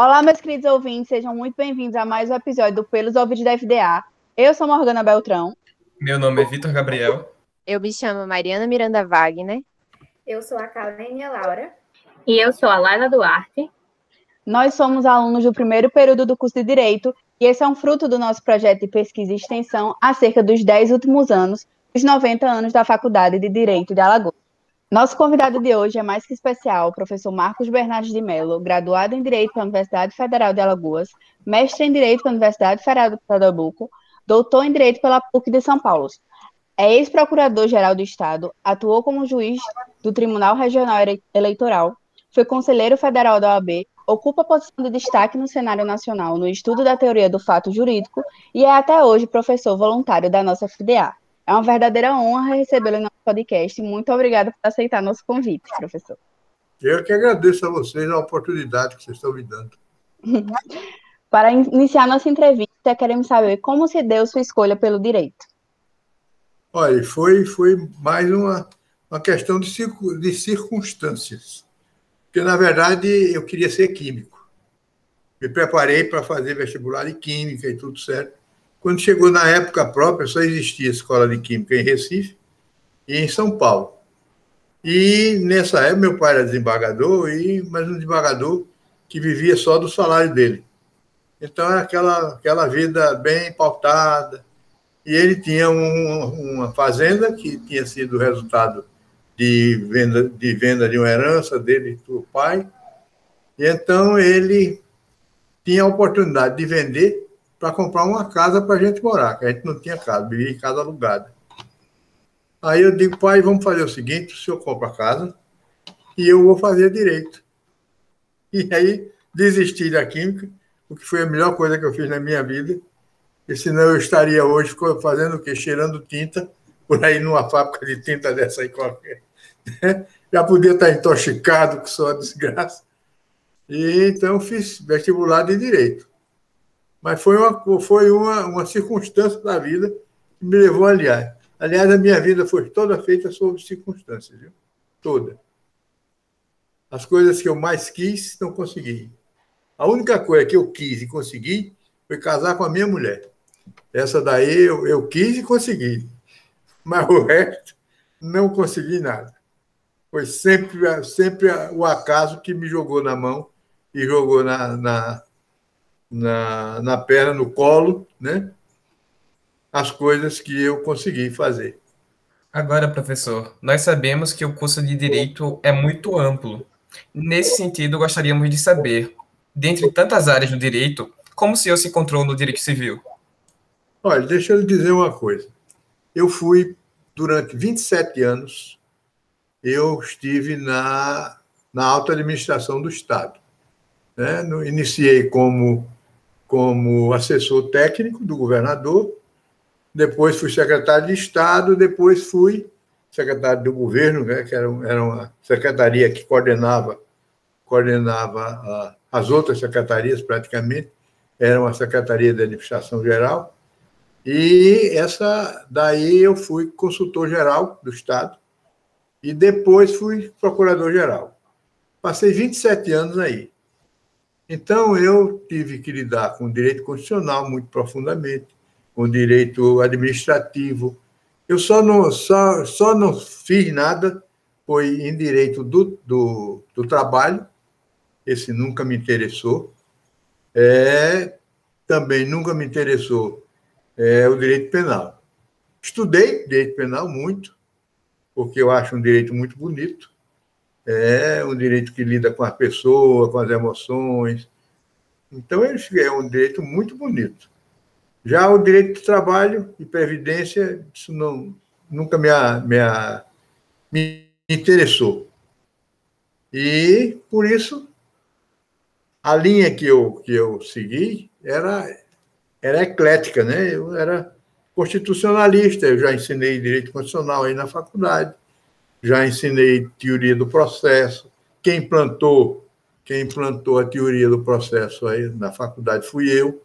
Olá, meus queridos ouvintes, sejam muito bem-vindos a mais um episódio do Pelos Ouvidos da FDA. Eu sou Morgana Beltrão. Meu nome é Vitor Gabriel. Eu me chamo Mariana Miranda Wagner. Eu sou a Kalenia Laura. E eu sou a Laila Duarte. Nós somos alunos do primeiro período do curso de Direito e esse é um fruto do nosso projeto de pesquisa e extensão acerca dos 10 últimos anos, os 90 anos da Faculdade de Direito de Alagoas. Nosso convidado de hoje é mais que especial, o professor Marcos Bernardes de Mello, graduado em Direito pela Universidade Federal de Alagoas, mestre em Direito pela Universidade Federal de Pernambuco, doutor em Direito pela PUC de São Paulo. É ex-procurador-geral do Estado, atuou como juiz do Tribunal Regional Eleitoral, foi conselheiro federal da OAB, ocupa posição de destaque no cenário nacional no estudo da teoria do fato jurídico e é até hoje professor voluntário da nossa FDA. É uma verdadeira honra recebê-lo no nosso podcast. Muito obrigada por aceitar nosso convite, professor. Eu que agradeço a vocês a oportunidade que vocês estão me dando. Para iniciar nossa entrevista, queremos saber como se deu sua escolha pelo direito. Olha, foi, foi mais uma, uma questão de, de circunstâncias. Porque, na verdade, eu queria ser químico. Me preparei para fazer vestibular de química e tudo certo. Quando chegou na época própria, só existia escola de química em Recife e em São Paulo. E nessa época, meu pai era desembargador, e, mas um desembargador que vivia só do salário dele. Então, era aquela, aquela vida bem pautada. E ele tinha um, uma fazenda que tinha sido resultado de venda, de venda de uma herança dele do pai. E então ele tinha a oportunidade de vender para comprar uma casa para a gente morar, que a gente não tinha casa, vivia em casa alugada. Aí eu digo, pai, vamos fazer o seguinte: o senhor compra a casa e eu vou fazer direito. E aí desisti da química, o que foi a melhor coisa que eu fiz na minha vida, e senão eu estaria hoje fazendo o quê? Cheirando tinta por aí numa fábrica de tinta dessa aí qualquer. Já podia estar intoxicado com sua desgraça. E então fiz vestibular de direito. Mas foi uma, foi uma, uma circunstância da vida que me levou aliás. Aliás, a minha vida foi toda feita sobre circunstâncias, viu? Toda. As coisas que eu mais quis, não consegui. A única coisa que eu quis e consegui foi casar com a minha mulher. Essa daí eu, eu quis e consegui. Mas o resto, não consegui nada. Foi sempre, sempre o acaso que me jogou na mão e jogou na, na, na, na perna, no colo, né? As coisas que eu consegui fazer. Agora, professor, nós sabemos que o curso de Direito é muito amplo. Nesse sentido, gostaríamos de saber, dentre tantas áreas do direito, como o senhor se encontrou no direito civil? Olha, deixa eu lhe dizer uma coisa. Eu fui, durante 27 anos, eu estive na, na alta administração do Estado. Né? Iniciei como como assessor técnico do governador, depois fui secretário de Estado, depois fui secretário do governo, né, que era, era uma secretaria que coordenava, coordenava a, as outras secretarias praticamente, era uma secretaria de administração geral, e essa daí eu fui consultor geral do Estado, e depois fui procurador-geral. Passei 27 anos aí. Então, eu tive que lidar com o direito constitucional muito profundamente, com o direito administrativo. Eu só não, só, só não fiz nada, foi em direito do, do, do trabalho, esse nunca me interessou. É, também nunca me interessou é, o direito penal. Estudei direito penal muito, porque eu acho um direito muito bonito, é um direito que lida com a pessoa, com as emoções. Então, é um direito muito bonito. Já o direito do trabalho e previdência, isso não, nunca me, me, me interessou. E, por isso, a linha que eu, que eu segui era, era eclética, né? Eu era constitucionalista, eu já ensinei direito constitucional aí na faculdade já ensinei teoria do processo. Quem implantou, quem implantou a teoria do processo aí na faculdade fui eu,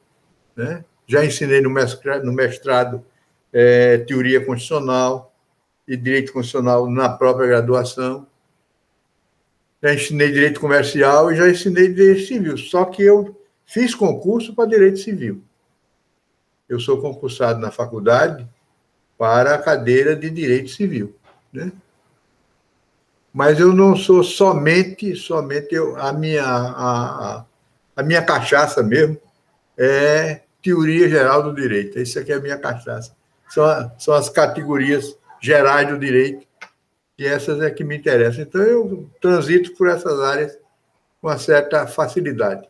né? Já ensinei no mestrado, no mestrado é, teoria constitucional e direito constitucional na própria graduação. já ensinei direito comercial e já ensinei direito civil. Só que eu fiz concurso para direito civil. Eu sou concursado na faculdade para a cadeira de direito civil, né? Mas eu não sou somente, somente eu, a minha a, a minha cachaça mesmo é teoria geral do direito. Isso aqui é a minha cachaça. São, são as categorias gerais do direito e essas é que me interessam. Então, eu transito por essas áreas com uma certa facilidade.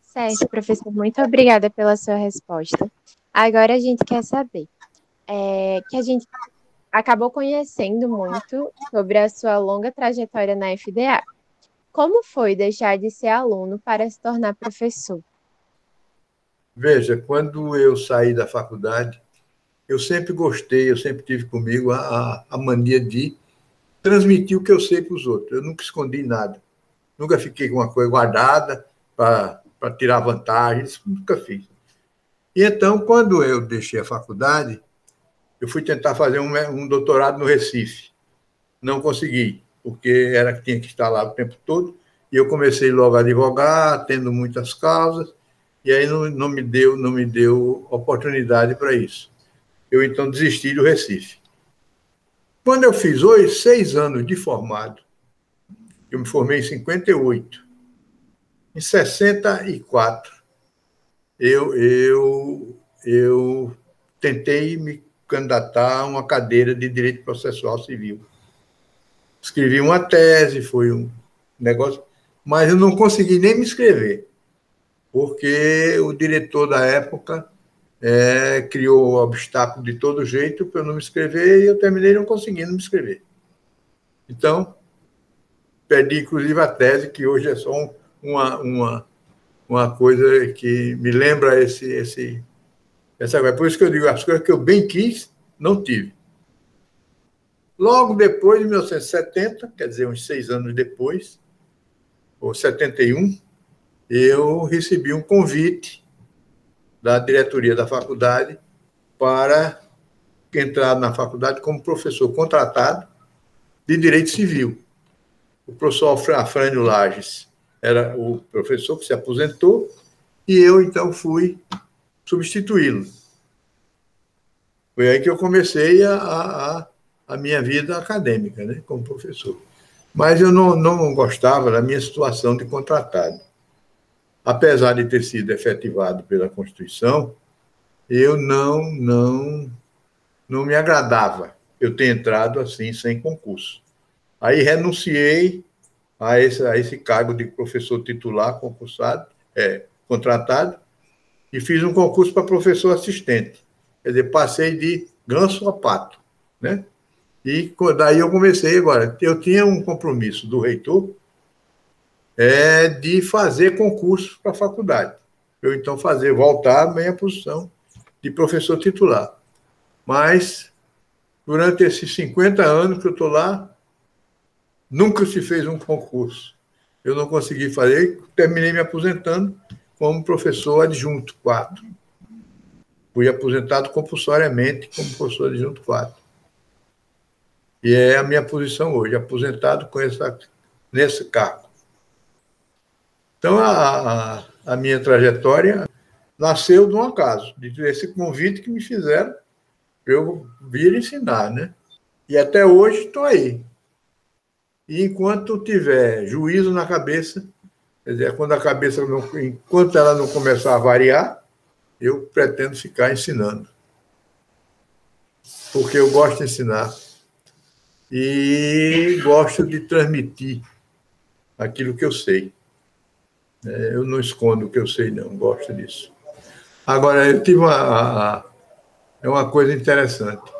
Certo, professor, muito obrigada pela sua resposta. Agora a gente quer saber é, que a gente acabou conhecendo muito sobre a sua longa trajetória na FDA. Como foi deixar de ser aluno para se tornar professor? Veja, quando eu saí da faculdade, eu sempre gostei, eu sempre tive comigo a, a mania de transmitir o que eu sei para os outros. Eu nunca escondi nada. Nunca fiquei com uma coisa guardada para tirar vantagens, nunca fiz. E então, quando eu deixei a faculdade, eu fui tentar fazer um, um doutorado no Recife. Não consegui, porque era que tinha que estar lá o tempo todo. E eu comecei logo a advogar, tendo muitas causas, e aí não, não me deu não me deu oportunidade para isso eu então desisti do Recife. Quando eu fiz hoje, seis anos de formado, eu me formei em 58. Em 64, eu, eu, eu tentei me candidatar a uma cadeira de Direito Processual Civil. Escrevi uma tese, foi um negócio, mas eu não consegui nem me inscrever, porque o diretor da época é, criou obstáculo de todo jeito para eu não me inscrever e eu terminei não conseguindo me inscrever. Então, perdi inclusive a tese, que hoje é só uma, uma, uma coisa que me lembra esse, esse, essa coisa. Por isso que eu digo, as coisas que eu bem quis, não tive. Logo depois, em 1970, quer dizer, uns seis anos depois, ou 71, eu recebi um convite da diretoria da faculdade para entrar na faculdade como professor contratado de Direito Civil. O professor Afrânio Lages era o professor que se aposentou e eu, então, fui substituí-lo. Foi aí que eu comecei a, a, a minha vida acadêmica, né, como professor. Mas eu não, não gostava da minha situação de contratado apesar de ter sido efetivado pela Constituição, eu não, não, não me agradava eu ter entrado assim, sem concurso. Aí renunciei a esse, a esse cargo de professor titular concursado, é, contratado, e fiz um concurso para professor assistente. Quer dizer, passei de ganso a pato, né? E daí eu comecei agora. Eu tinha um compromisso do reitor é de fazer concurso para a faculdade. Eu, então, fazer, voltar à minha posição de professor titular. Mas, durante esses 50 anos que eu estou lá, nunca se fez um concurso. Eu não consegui fazer, terminei me aposentando como professor adjunto 4. Fui aposentado compulsoriamente como professor adjunto 4. E é a minha posição hoje, aposentado com essa, nesse cargo. Então, a, a, minha trajetória nasceu de um acaso, de esse convite que me fizeram para eu vir ensinar, né? E até hoje estou aí. E enquanto tiver juízo na cabeça, quer dizer, quando a cabeça, não, enquanto ela não começar a variar, eu pretendo ficar ensinando. Porque eu gosto de ensinar e gosto de transmitir aquilo que eu sei. É, eu não escondo o que eu sei, não, gosto disso. Agora, eu tive uma. É uma coisa interessante.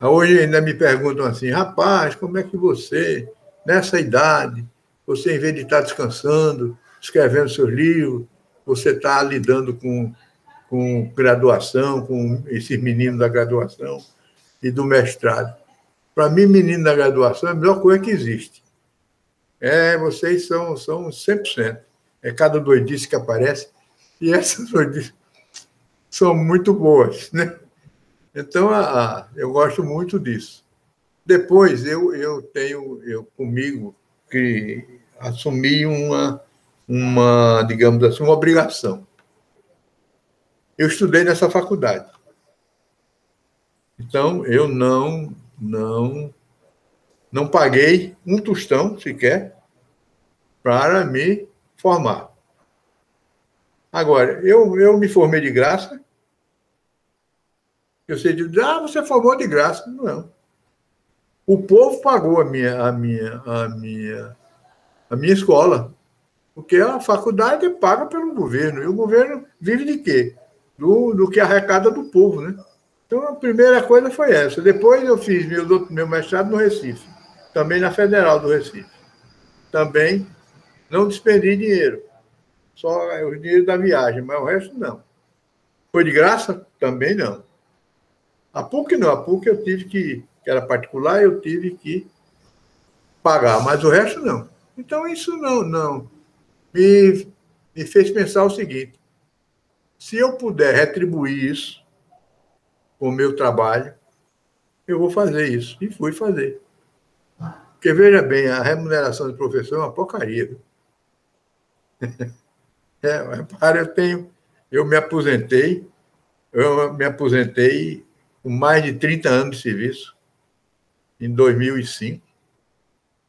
Hoje ainda me perguntam assim, rapaz, como é que você, nessa idade, você, em vez de estar descansando, escrevendo seus livros, você está lidando com, com graduação, com esses meninos da graduação e do mestrado. Para mim, menino da graduação é a melhor coisa que existe. É, vocês são, são 100% é cada doidice que aparece, e essas doidices são muito boas, né? Então, a, a, eu gosto muito disso. Depois, eu, eu tenho eu comigo que assumi uma, uma, digamos assim, uma obrigação. Eu estudei nessa faculdade. Então, eu não, não, não paguei um tostão sequer para me formar. Agora, eu, eu me formei de graça. Eu sei de ah, você formou de graça. Não. O povo pagou a minha, a minha, a minha, a minha escola. Porque a faculdade é paga pelo governo. E o governo vive de quê? Do, do que arrecada do povo, né? Então, a primeira coisa foi essa. Depois eu fiz meu, meu mestrado no Recife, também na Federal do Recife. Também não despendi dinheiro, só o dinheiro da viagem, mas o resto não. Foi de graça? Também não. A PUC não, a PUC eu tive que, que era particular, eu tive que pagar, mas o resto não. Então isso não, não me, me fez pensar o seguinte: se eu puder retribuir isso com o meu trabalho, eu vou fazer isso. E fui fazer. Porque veja bem, a remuneração de professor é uma porcaria. É, repara, eu tenho, eu me aposentei, eu me aposentei com mais de 30 anos de serviço, em 2005,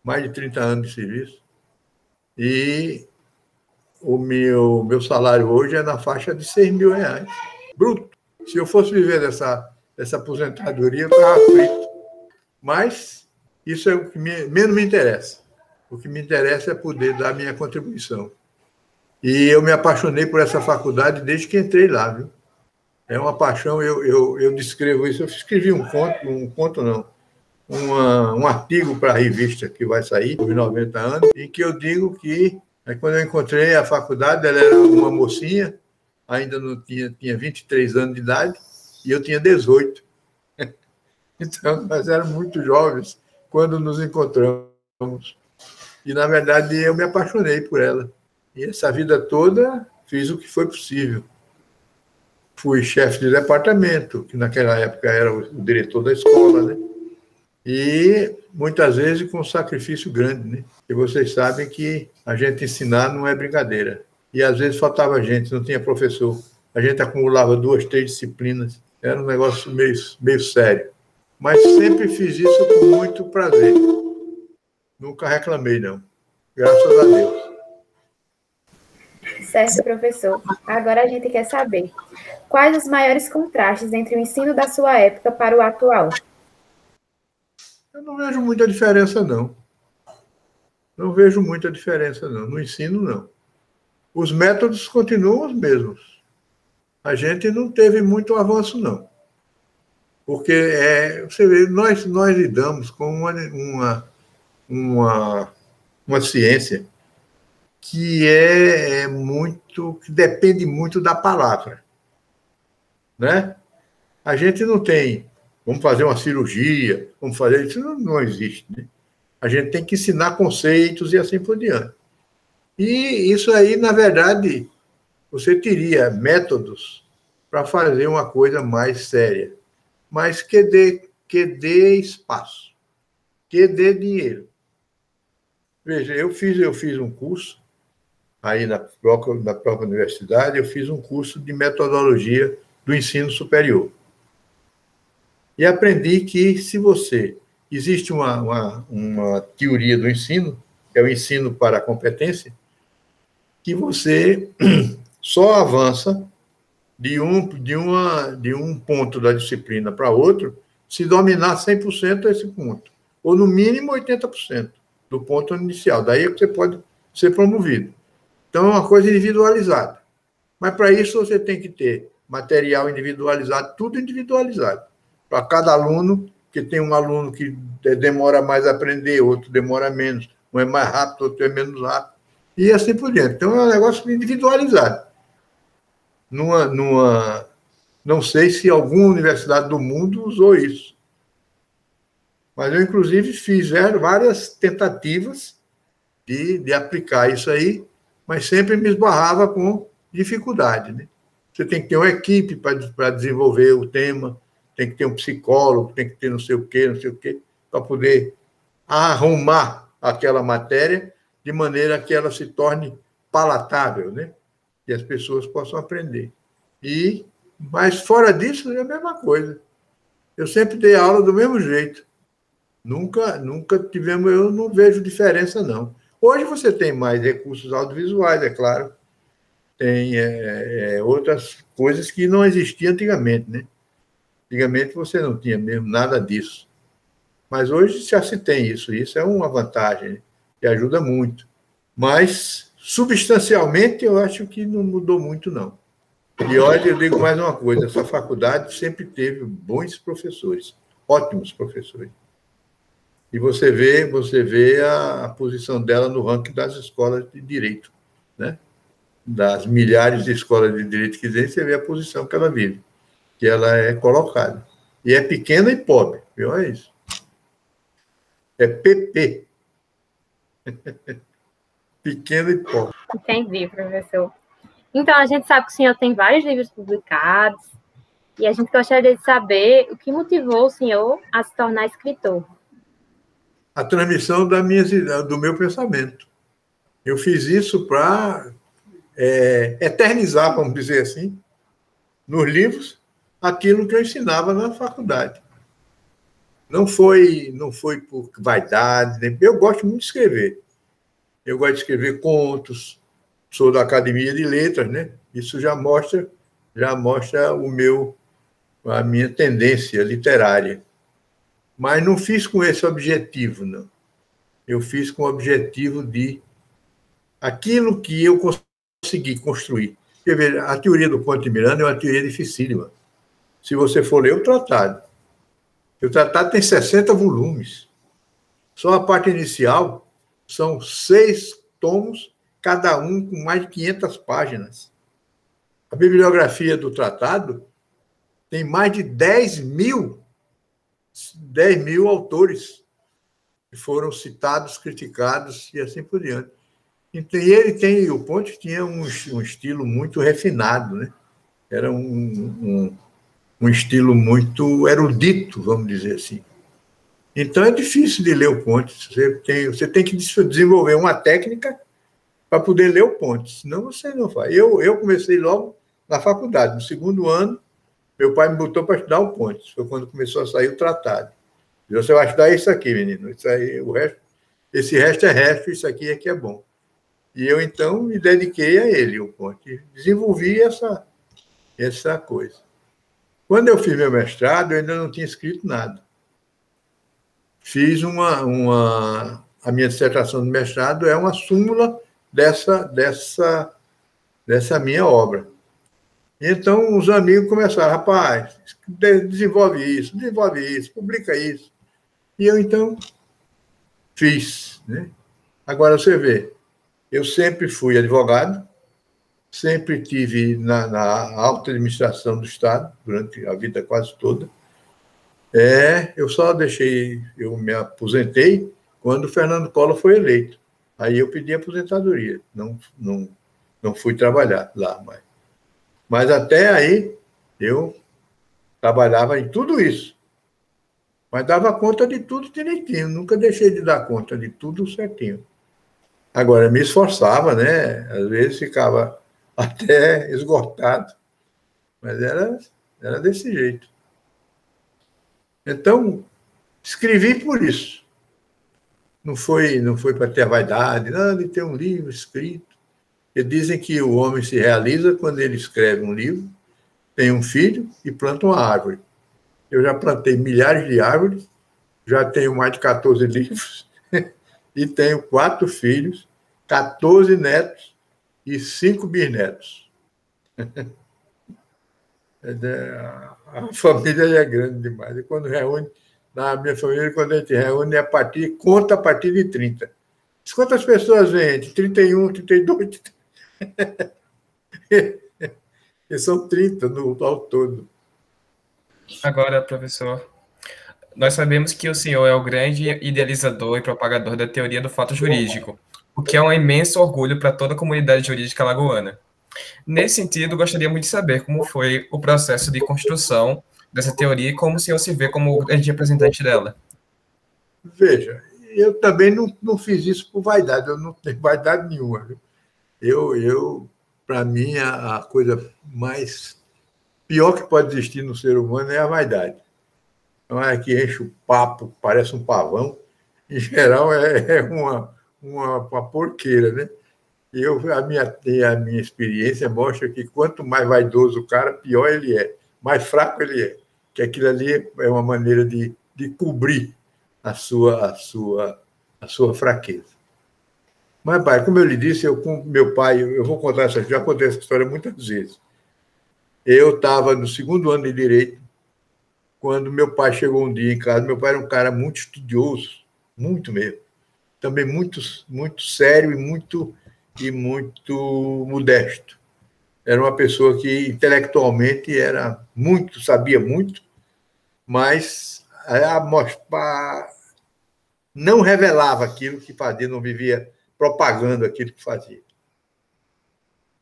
mais de 30 anos de serviço, e o meu, meu salário hoje é na faixa de 6 mil reais, bruto. Se eu fosse viver dessa, dessa aposentadoria, eu estava frito. Mas isso é o que me, menos me interessa. O que me interessa é poder dar minha contribuição. E eu me apaixonei por essa faculdade desde que entrei lá, viu? É uma paixão, eu, eu, eu descrevo isso. Eu escrevi um conto, um conto não, uma, um artigo para a revista que vai sair, por 90 anos, em que eu digo que aí quando eu encontrei a faculdade, ela era uma mocinha, ainda não tinha, tinha 23 anos de idade, e eu tinha 18. Então, nós éramos muito jovens quando nos encontramos. E, na verdade, eu me apaixonei por ela. E essa vida toda fiz o que foi possível. Fui chefe de departamento, que naquela época era o diretor da escola, né? E muitas vezes com sacrifício grande, né? E vocês sabem que a gente ensinar não é brincadeira. E às vezes faltava gente, não tinha professor. A gente acumulava duas, três disciplinas. Era um negócio meio, meio sério. Mas sempre fiz isso com muito prazer. Nunca reclamei, não. Graças a Deus. Certo, professor. Agora a gente quer saber quais os maiores contrastes entre o ensino da sua época para o atual. Eu não vejo muita diferença, não. Não vejo muita diferença, não. No ensino, não. Os métodos continuam os mesmos. A gente não teve muito avanço, não. Porque é, você vê, nós, nós lidamos com uma, uma, uma, uma ciência que é, é muito, que depende muito da palavra, né? A gente não tem, vamos fazer uma cirurgia, vamos fazer isso não, não existe, né? A gente tem que ensinar conceitos e assim por diante. E isso aí, na verdade, você teria métodos para fazer uma coisa mais séria, mas que dê, que dê espaço, que dê dinheiro. Veja, eu fiz, eu fiz um curso aí na própria, na própria universidade, eu fiz um curso de metodologia do ensino superior. E aprendi que se você. Existe uma, uma, uma teoria do ensino, que é o ensino para a competência, que você só avança de um, de uma, de um ponto da disciplina para outro se dominar 100% esse ponto, ou no mínimo 80% do ponto inicial. Daí é que você pode ser promovido. Então, é uma coisa individualizada. Mas para isso você tem que ter material individualizado, tudo individualizado. Para cada aluno, que tem um aluno que demora mais a aprender, outro demora menos, um é mais rápido, outro é menos rápido, e assim por diante. Então, é um negócio individualizado. Numa, numa, não sei se alguma universidade do mundo usou isso. Mas eu, inclusive, fiz várias tentativas de, de aplicar isso aí mas sempre me esbarrava com dificuldade. Né? Você tem que ter uma equipe para desenvolver o tema, tem que ter um psicólogo, tem que ter não sei o quê, não sei o quê, para poder arrumar aquela matéria de maneira que ela se torne palatável, né? Que as pessoas possam aprender. E, mas fora disso, é a mesma coisa. Eu sempre dei aula do mesmo jeito. Nunca, nunca tivemos, eu não vejo diferença, não. Hoje você tem mais recursos audiovisuais, é claro. Tem é, é, outras coisas que não existiam antigamente, né? Antigamente você não tinha mesmo nada disso. Mas hoje já se tem isso. Isso é uma vantagem que ajuda muito. Mas, substancialmente, eu acho que não mudou muito, não. E olha, eu digo mais uma coisa: essa faculdade sempre teve bons professores, ótimos professores. E você vê, você vê a, posição dela no ranking das escolas de direito, né? Das milhares de escolas de direito que existem, você vê a posição que ela vive que ela é colocada. E é pequena e pobre, viu? É isso. É PP. Pequena e pobre. Entendi, professor. Então, a gente sabe que o senhor tem vários livros publicados, e a gente gostaria de saber o que motivou o senhor a se tornar escritor. A transmissão da minha, do meu pensamento. Eu fiz isso para é, eternizar, vamos dizer assim, nos livros, aquilo que eu ensinava na faculdade. Não foi, não foi por vaidade, nem... eu gosto muito de escrever. Eu gosto de escrever contos, sou da Academia de Letras, né? Isso já mostra, já mostra o meu a minha tendência literária. Mas não fiz com esse objetivo, não. Eu fiz com o objetivo de aquilo que eu consegui construir. Quer ver, a teoria do Ponte Miranda é uma teoria dificílima se você for ler o tratado. O tratado tem 60 volumes. Só a parte inicial são seis tomos, cada um com mais de 500 páginas. A bibliografia do tratado tem mais de 10 mil, 10 mil autores que foram citados, criticados e assim por diante. Então, e ele tem, o Ponte tinha um, um estilo muito refinado, né? Era um, um um estilo muito erudito, vamos dizer assim. Então é difícil de ler o Pontes. Você tem, você tem que desenvolver uma técnica para poder ler o Pontes, senão você não faz. Eu, eu comecei logo na faculdade, no segundo ano, meu pai me botou para estudar o Pontes, foi quando começou a sair o tratado. Você vai estudar isso aqui, menino. Isso aí, o resto, esse resto é resto, isso aqui é que é bom. E eu então me dediquei a ele, o Ponte, desenvolvi essa essa coisa. Quando eu fiz meu mestrado, eu ainda não tinha escrito nada. Fiz uma, uma a minha dissertação de mestrado é uma súmula dessa dessa dessa minha obra. Então os amigos começaram, rapaz, desenvolve isso, desenvolve isso, publica isso. E eu então fiz, né? Agora você vê, eu sempre fui advogado, sempre tive na, na alta administração do Estado, durante a vida quase toda. É, eu só deixei, eu me aposentei quando Fernando Collor foi eleito. Aí eu pedi aposentadoria, não, não, não fui trabalhar lá mais. Mas até aí eu trabalhava em tudo isso. Mas dava conta de tudo direitinho, nunca deixei de dar conta de tudo certinho. Agora, me esforçava, né? Às vezes ficava até esgotado. Mas era, era desse jeito. Então, escrevi por isso. Não foi, não foi para ter vaidade, não, de ter um livro escrito. E dizem que o homem se realiza quando ele escreve um livro, tem um filho e planta uma árvore. Eu já plantei milhares de árvores, já tenho mais de 14 livros e tenho quatro filhos, 14 netos e cinco bisnetos. a família é grande demais. E quando reúne, na minha família, quando a gente reúne, é a partir, conta a partir de 30. Quantas pessoas vêm? Entre 31, 32. e são 30 no, ao todo. Agora, professor, nós sabemos que o senhor é o grande idealizador e propagador da teoria do fato jurídico o que é um imenso orgulho para toda a comunidade jurídica lagoana. Nesse sentido, gostaríamos de saber como foi o processo de construção dessa teoria e como o senhor se vê como grande representante dela. Veja, eu também não, não fiz isso por vaidade, eu não tenho vaidade nenhuma. Eu, eu para mim, a, a, coisa mais pior que pode existir no ser humano é a vaidade. Não é que enche o papo, parece um pavão. Em geral, é, é uma, uma, uma porqueira, né? Eu, a, minha, a minha experiência mostra que quanto mais vaidoso o cara, pior ele é, mais fraco ele é. Que aquilo ali é uma maneira de, de cobrir a sua, a, sua, a sua fraqueza. Mas, pai, como eu lhe disse, eu com meu pai, eu vou contar essa, já contei essa história muitas vezes. Eu estava no segundo ano de direito, quando meu pai chegou um dia em casa. Meu pai era um cara muito estudioso, muito mesmo. Também muito, muito sério e muito, e muito modesto. Era uma pessoa que intelectualmente era muito, sabia muito, mas a, a, não revelava aquilo que fazia, não vivia propagando aquilo que fazia.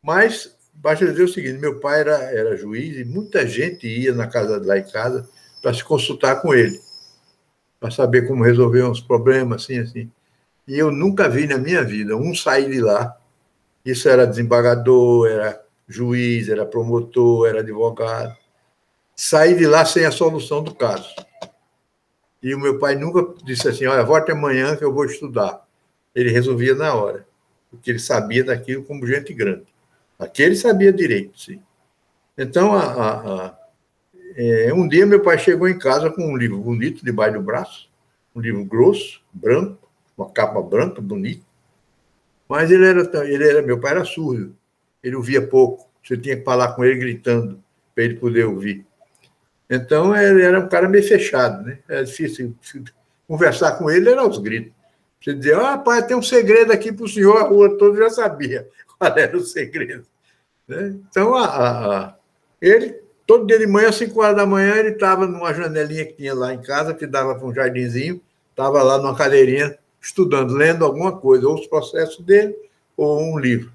Mas basta dizer o seguinte: meu pai era, era juiz e muita gente ia na casa lá em casa para se consultar com ele, para saber como resolver uns problemas, assim, assim. E eu nunca vi na minha vida um sair de lá. Isso era desembargador, era juiz, era promotor, era advogado. Sair de lá sem a solução do caso. E o meu pai nunca disse assim: olha, volte amanhã que eu vou estudar ele resolvia na hora, porque ele sabia daquilo como gente grande. Aquele sabia direito, sim. Então, a, a, a, é, um dia meu pai chegou em casa com um livro bonito debaixo do braço, um livro grosso, branco, uma capa branca, bonita. Mas ele era, ele era, meu pai era surdo, ele ouvia pouco. Você tinha que falar com ele gritando para ele poder ouvir. Então ele era um cara meio fechado, né? Era difícil conversar com ele, era aos gritos. Você dizia, ah, pai, tem um segredo aqui para o senhor, a rua toda já sabia qual era o segredo. Né? Então, a, a, ele, todo dia de manhã, às 5 horas da manhã, ele estava numa janelinha que tinha lá em casa, que dava para um jardinzinho, estava lá numa cadeirinha, estudando, lendo alguma coisa, ou os processos dele, ou um livro.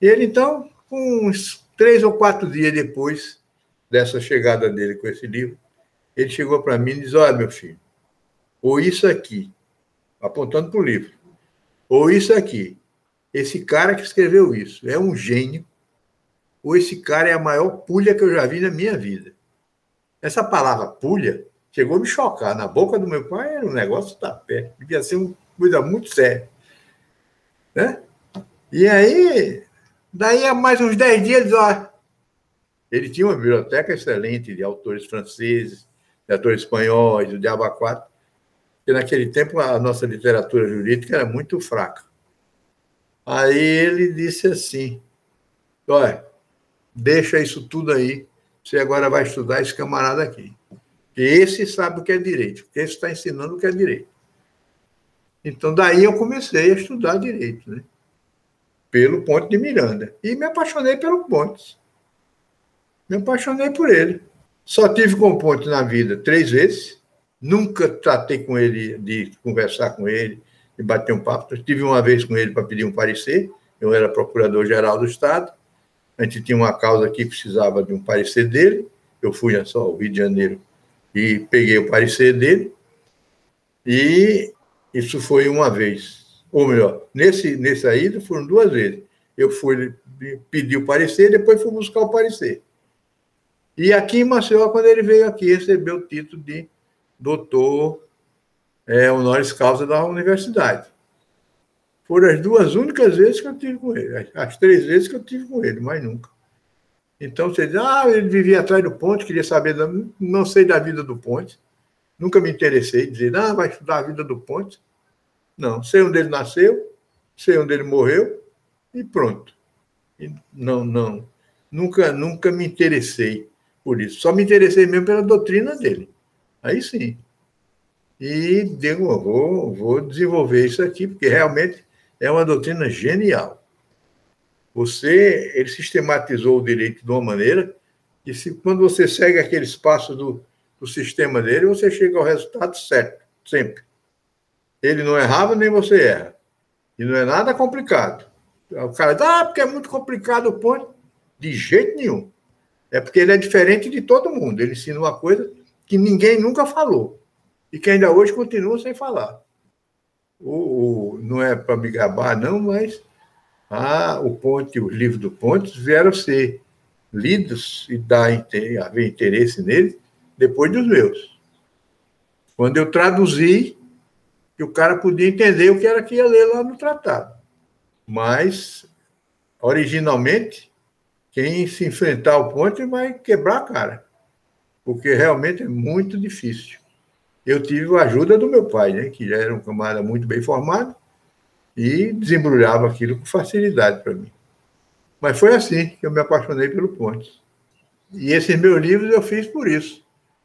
E ele, então, uns três ou quatro dias depois dessa chegada dele com esse livro, ele chegou para mim e disse: Olha, meu filho, ou isso aqui apontando para o livro. Ou isso aqui. Esse cara que escreveu isso é um gênio, ou esse cara é a maior pulha que eu já vi na minha vida. Essa palavra pulha chegou a me chocar. Na boca do meu pai era um negócio da pé. Devia ser uma coisa muito séria. Né? E aí, daí a mais uns dez dias, ó, ele tinha uma biblioteca excelente de autores franceses, de autores espanhóis, o Diabo 4 porque naquele tempo a nossa literatura jurídica era muito fraca. Aí ele disse assim: olha, deixa isso tudo aí, você agora vai estudar esse camarada aqui. Esse sabe o que é direito, porque esse está ensinando o que é direito. Então, daí eu comecei a estudar direito, né? Pelo Ponte de Miranda. E me apaixonei pelo Ponte. Me apaixonei por ele. Só tive com o Ponte na vida três vezes. Nunca tratei com ele de conversar com ele, de bater um papo. Estive uma vez com ele para pedir um parecer. Eu era procurador-geral do Estado. A gente tinha uma causa que precisava de um parecer dele. Eu fui só ao Rio de Janeiro e peguei o parecer dele. E isso foi uma vez. Ou melhor, nesse, nesse aí foram duas vezes. Eu fui pedir o parecer, depois fui buscar o parecer. E aqui em Maceió, quando ele veio aqui, recebeu o título de doutor é, honoris causa da universidade. Foram as duas únicas vezes que eu tive com ele, as três vezes que eu tive com ele, mas nunca. Então você diz, ah, ele vivia atrás do ponte, queria saber, da... não sei da vida do ponte, nunca me interessei dizer, ah, vai estudar a vida do ponte. Não, sei onde ele nasceu, sei onde ele morreu e pronto. E não, não, nunca, nunca me interessei por isso. Só me interessei mesmo pela doutrina dele. Aí sim. E digo, vou, vou desenvolver isso aqui, porque realmente é uma doutrina genial. Você, ele sistematizou o direito de uma maneira que, se, quando você segue aquele espaço do, do sistema dele, você chega ao resultado certo, sempre. Ele não errava, nem você erra. E não é nada complicado. O cara diz, ah, porque é muito complicado o ponto. De jeito nenhum. É porque ele é diferente de todo mundo. Ele ensina uma coisa que ninguém nunca falou e que ainda hoje continua sem falar. o, o não é para me gabar, não, mas ah, o Ponte, os livros do Ponte vieram ser lidos e dar, haver interesse neles depois dos meus. Quando eu traduzi, que o cara podia entender o que era que ia ler lá no tratado. Mas, originalmente, quem se enfrentar ao ponte vai quebrar a cara, porque realmente é muito difícil. Eu tive a ajuda do meu pai, né, que já era um camarada muito bem formado, e desembrulhava aquilo com facilidade para mim. Mas foi assim que eu me apaixonei pelo Pontes. E esses meus livros eu fiz por isso,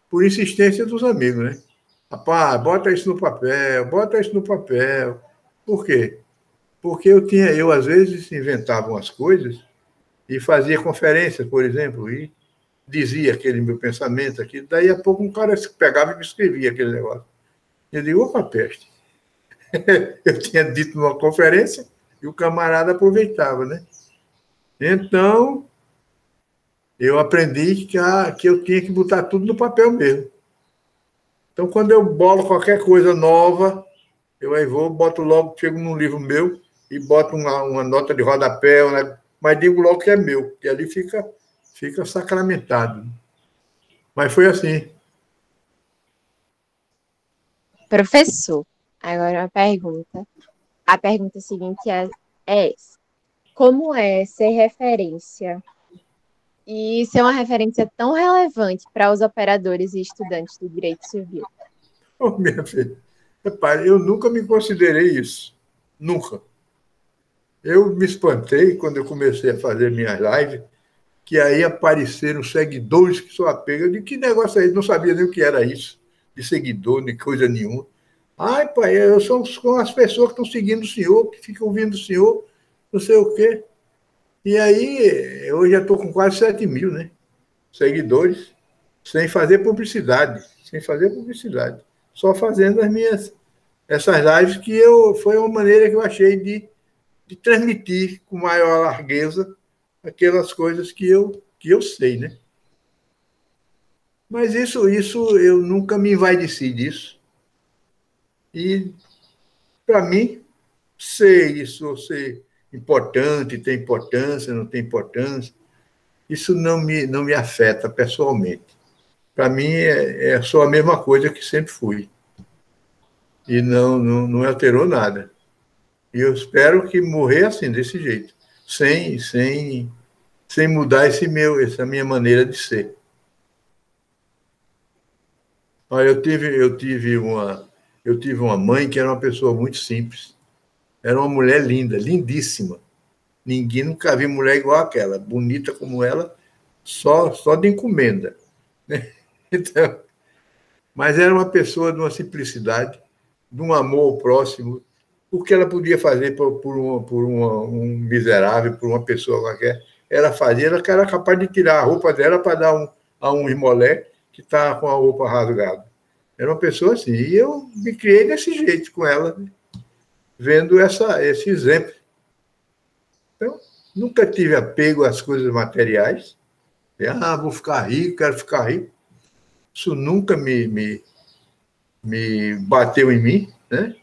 por insistência dos amigos, né? Rapaz, bota isso no papel, bota isso no papel. Por quê? Porque eu tinha, eu às vezes inventava umas coisas e fazia conferências, por exemplo, e dizia aquele meu pensamento aqui. Daí a pouco um cara pegava e me escrevia aquele negócio. Eu digo, opa, peste. eu tinha dito numa conferência e o camarada aproveitava, né? Então, eu aprendi que, a, que eu tinha que botar tudo no papel mesmo. Então, quando eu bolo qualquer coisa nova, eu aí vou, boto logo, chego num livro meu e boto uma, uma nota de rodapé, né? mas digo logo que é meu, e ali fica, fica sacramentado. Mas foi assim. Professor, Agora uma pergunta. A pergunta seguinte é, é essa. Como é ser referência e ser uma referência tão relevante para os operadores e estudantes do direito civil? Oh, minha filha, eu nunca me considerei isso. Nunca. Eu me espantei quando eu comecei a fazer minhas lives, que aí apareceram seguidores que só apegam. De que negócio aí? Não sabia nem o que era isso, de seguidor, nem coisa nenhuma. Ai, pai, eu sou com as pessoas que estão seguindo o senhor, que ficam ouvindo o senhor, não sei o quê. E aí, eu já estou com quase 7 mil, né? Seguidores, sem fazer publicidade, sem fazer publicidade. Só fazendo as minhas, essas lives que eu, foi uma maneira que eu achei de, de transmitir com maior largueza aquelas coisas que eu, que eu sei, né? Mas isso, isso eu nunca me envaideci disso. E, para mim, ser isso, ser importante, ter importância, não ter importância, isso não me, não me afeta pessoalmente. Para mim, é, é só a mesma coisa que sempre fui. E não, não, não alterou nada. E eu espero que morrer assim, desse jeito, sem, sem, sem mudar esse meu, essa minha maneira de ser. Olha, eu tive, eu tive uma, eu tive uma mãe que era uma pessoa muito simples. Era uma mulher linda, lindíssima. Ninguém nunca viu mulher igual aquela, bonita como ela, só só de encomenda. Né? Então, mas era uma pessoa de uma simplicidade, de um amor ao próximo. O que ela podia fazer por, por, uma, por uma, um miserável, por uma pessoa qualquer, ela fazia, ela era capaz de tirar a roupa dela para dar um, a um irmolé que está com a roupa rasgada. Era uma pessoa assim. E eu me criei desse jeito com ela, né? Vendo essa, esse exemplo. Então, nunca tive apego às coisas materiais. Ah, vou ficar rico, quero ficar rico. Isso nunca me, me, me bateu em mim, né?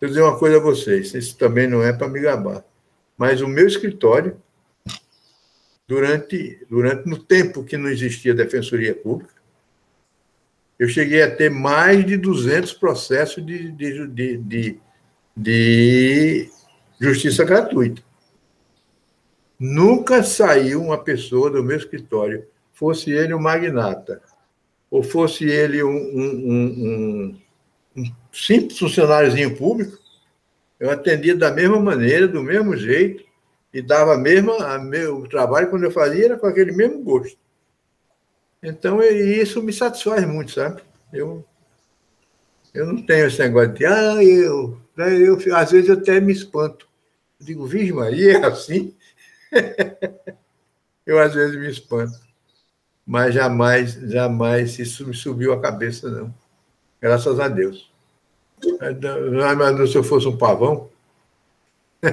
Vou dizer uma coisa a vocês, isso também não é para me gabar, mas o meu escritório, durante, durante no tempo que não existia defensoria pública, eu cheguei a ter mais de 200 processos de, de, de, de, de justiça gratuita. Nunca saiu uma pessoa do meu escritório, fosse ele um magnata, ou fosse ele um, um, um, um simples funcionáriozinho público, eu atendia da mesma maneira, do mesmo jeito, e dava a mesma, a meu, o trabalho quando eu fazia era com aquele mesmo gosto. Então, isso me satisfaz muito, sabe? Eu, eu não tenho esse negócio de, ah, eu, né, eu, às vezes eu até me espanto. Eu digo, Virgem Maria, é assim? eu às vezes me espanto. Mas jamais, jamais me subiu a cabeça, não. Graças a Deus. Mas se eu fosse um pavão.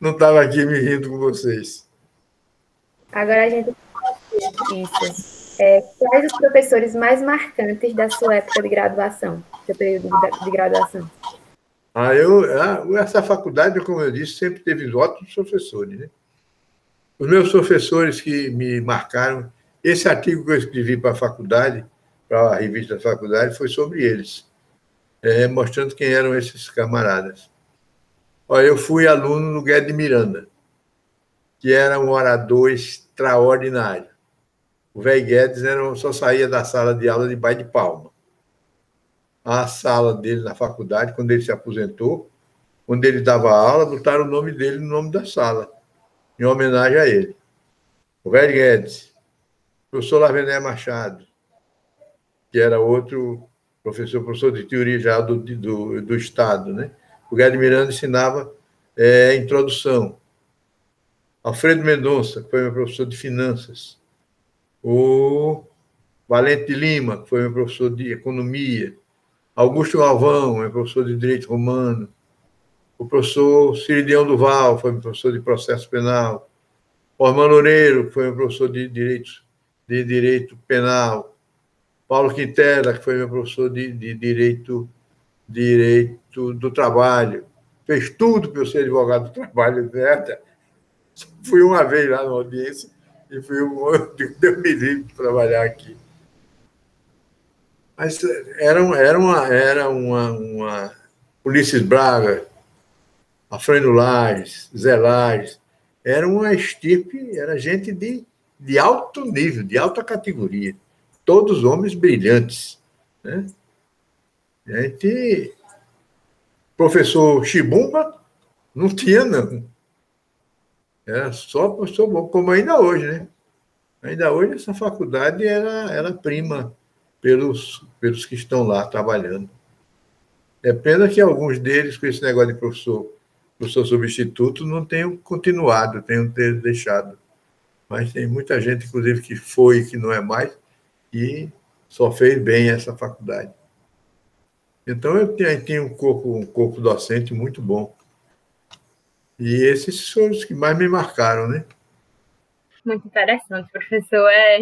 Não estava aqui me rindo com vocês. Agora a gente isso. É, quais os professores mais marcantes da sua época de graduação, seu período de, graduação? Ah, eu, essa faculdade, como eu disse, sempre teve ótimos professores. Né? Os meus professores que me marcaram, esse artigo que eu escrevi para a faculdade, para a revista da faculdade, foi sobre eles, é, mostrando quem eram esses camaradas. Olha, eu fui aluno no Guedes Miranda, que era um orador extraordinário. O velho Guedes era, só saía da sala de aula de baile de palma. A sala dele na faculdade, quando ele se aposentou, quando ele dava aula, botaram o nome dele no nome da sala, em homenagem a ele. O velho Guedes, professor Lavené Machado, que era outro professor, professor de teoria já do, do, do Estado, né? O Guedes Miranda ensinava é, introdução. Alfredo Mendonça, que foi meu professor de finanças o Valente Lima, que foi meu professor de economia, Augusto Galvão, meu professor de direito romano, o professor Ciridião Duval, foi meu professor de processo penal, o Ormando Loureiro, que foi meu professor de direito, de direito penal, Paulo Quintela, que foi meu professor de, de direito, direito do trabalho, fez tudo para eu ser advogado do trabalho, né? Fui uma vez lá na audiência, e fui um outro deu me livre trabalhar aqui. Mas era, era uma. Era uma, uma Ulisses Braga, Afrânio Lages, Zé Lages, era uma estirpe, era gente de, de alto nível, de alta categoria. Todos homens brilhantes. Né? Gente. Professor Chibumba, não tinha, não. Era só professor bom, como ainda hoje, né? Ainda hoje essa faculdade era, era prima pelos, pelos que estão lá trabalhando. É pena que alguns deles, com esse negócio de professor, professor substituto, não tenham continuado, tenham ter deixado. Mas tem muita gente, inclusive, que foi e que não é mais, e só fez bem essa faculdade. Então, eu tenho um corpo, um corpo docente muito bom. E esses foram os que mais me marcaram, né? Muito interessante, professor. É,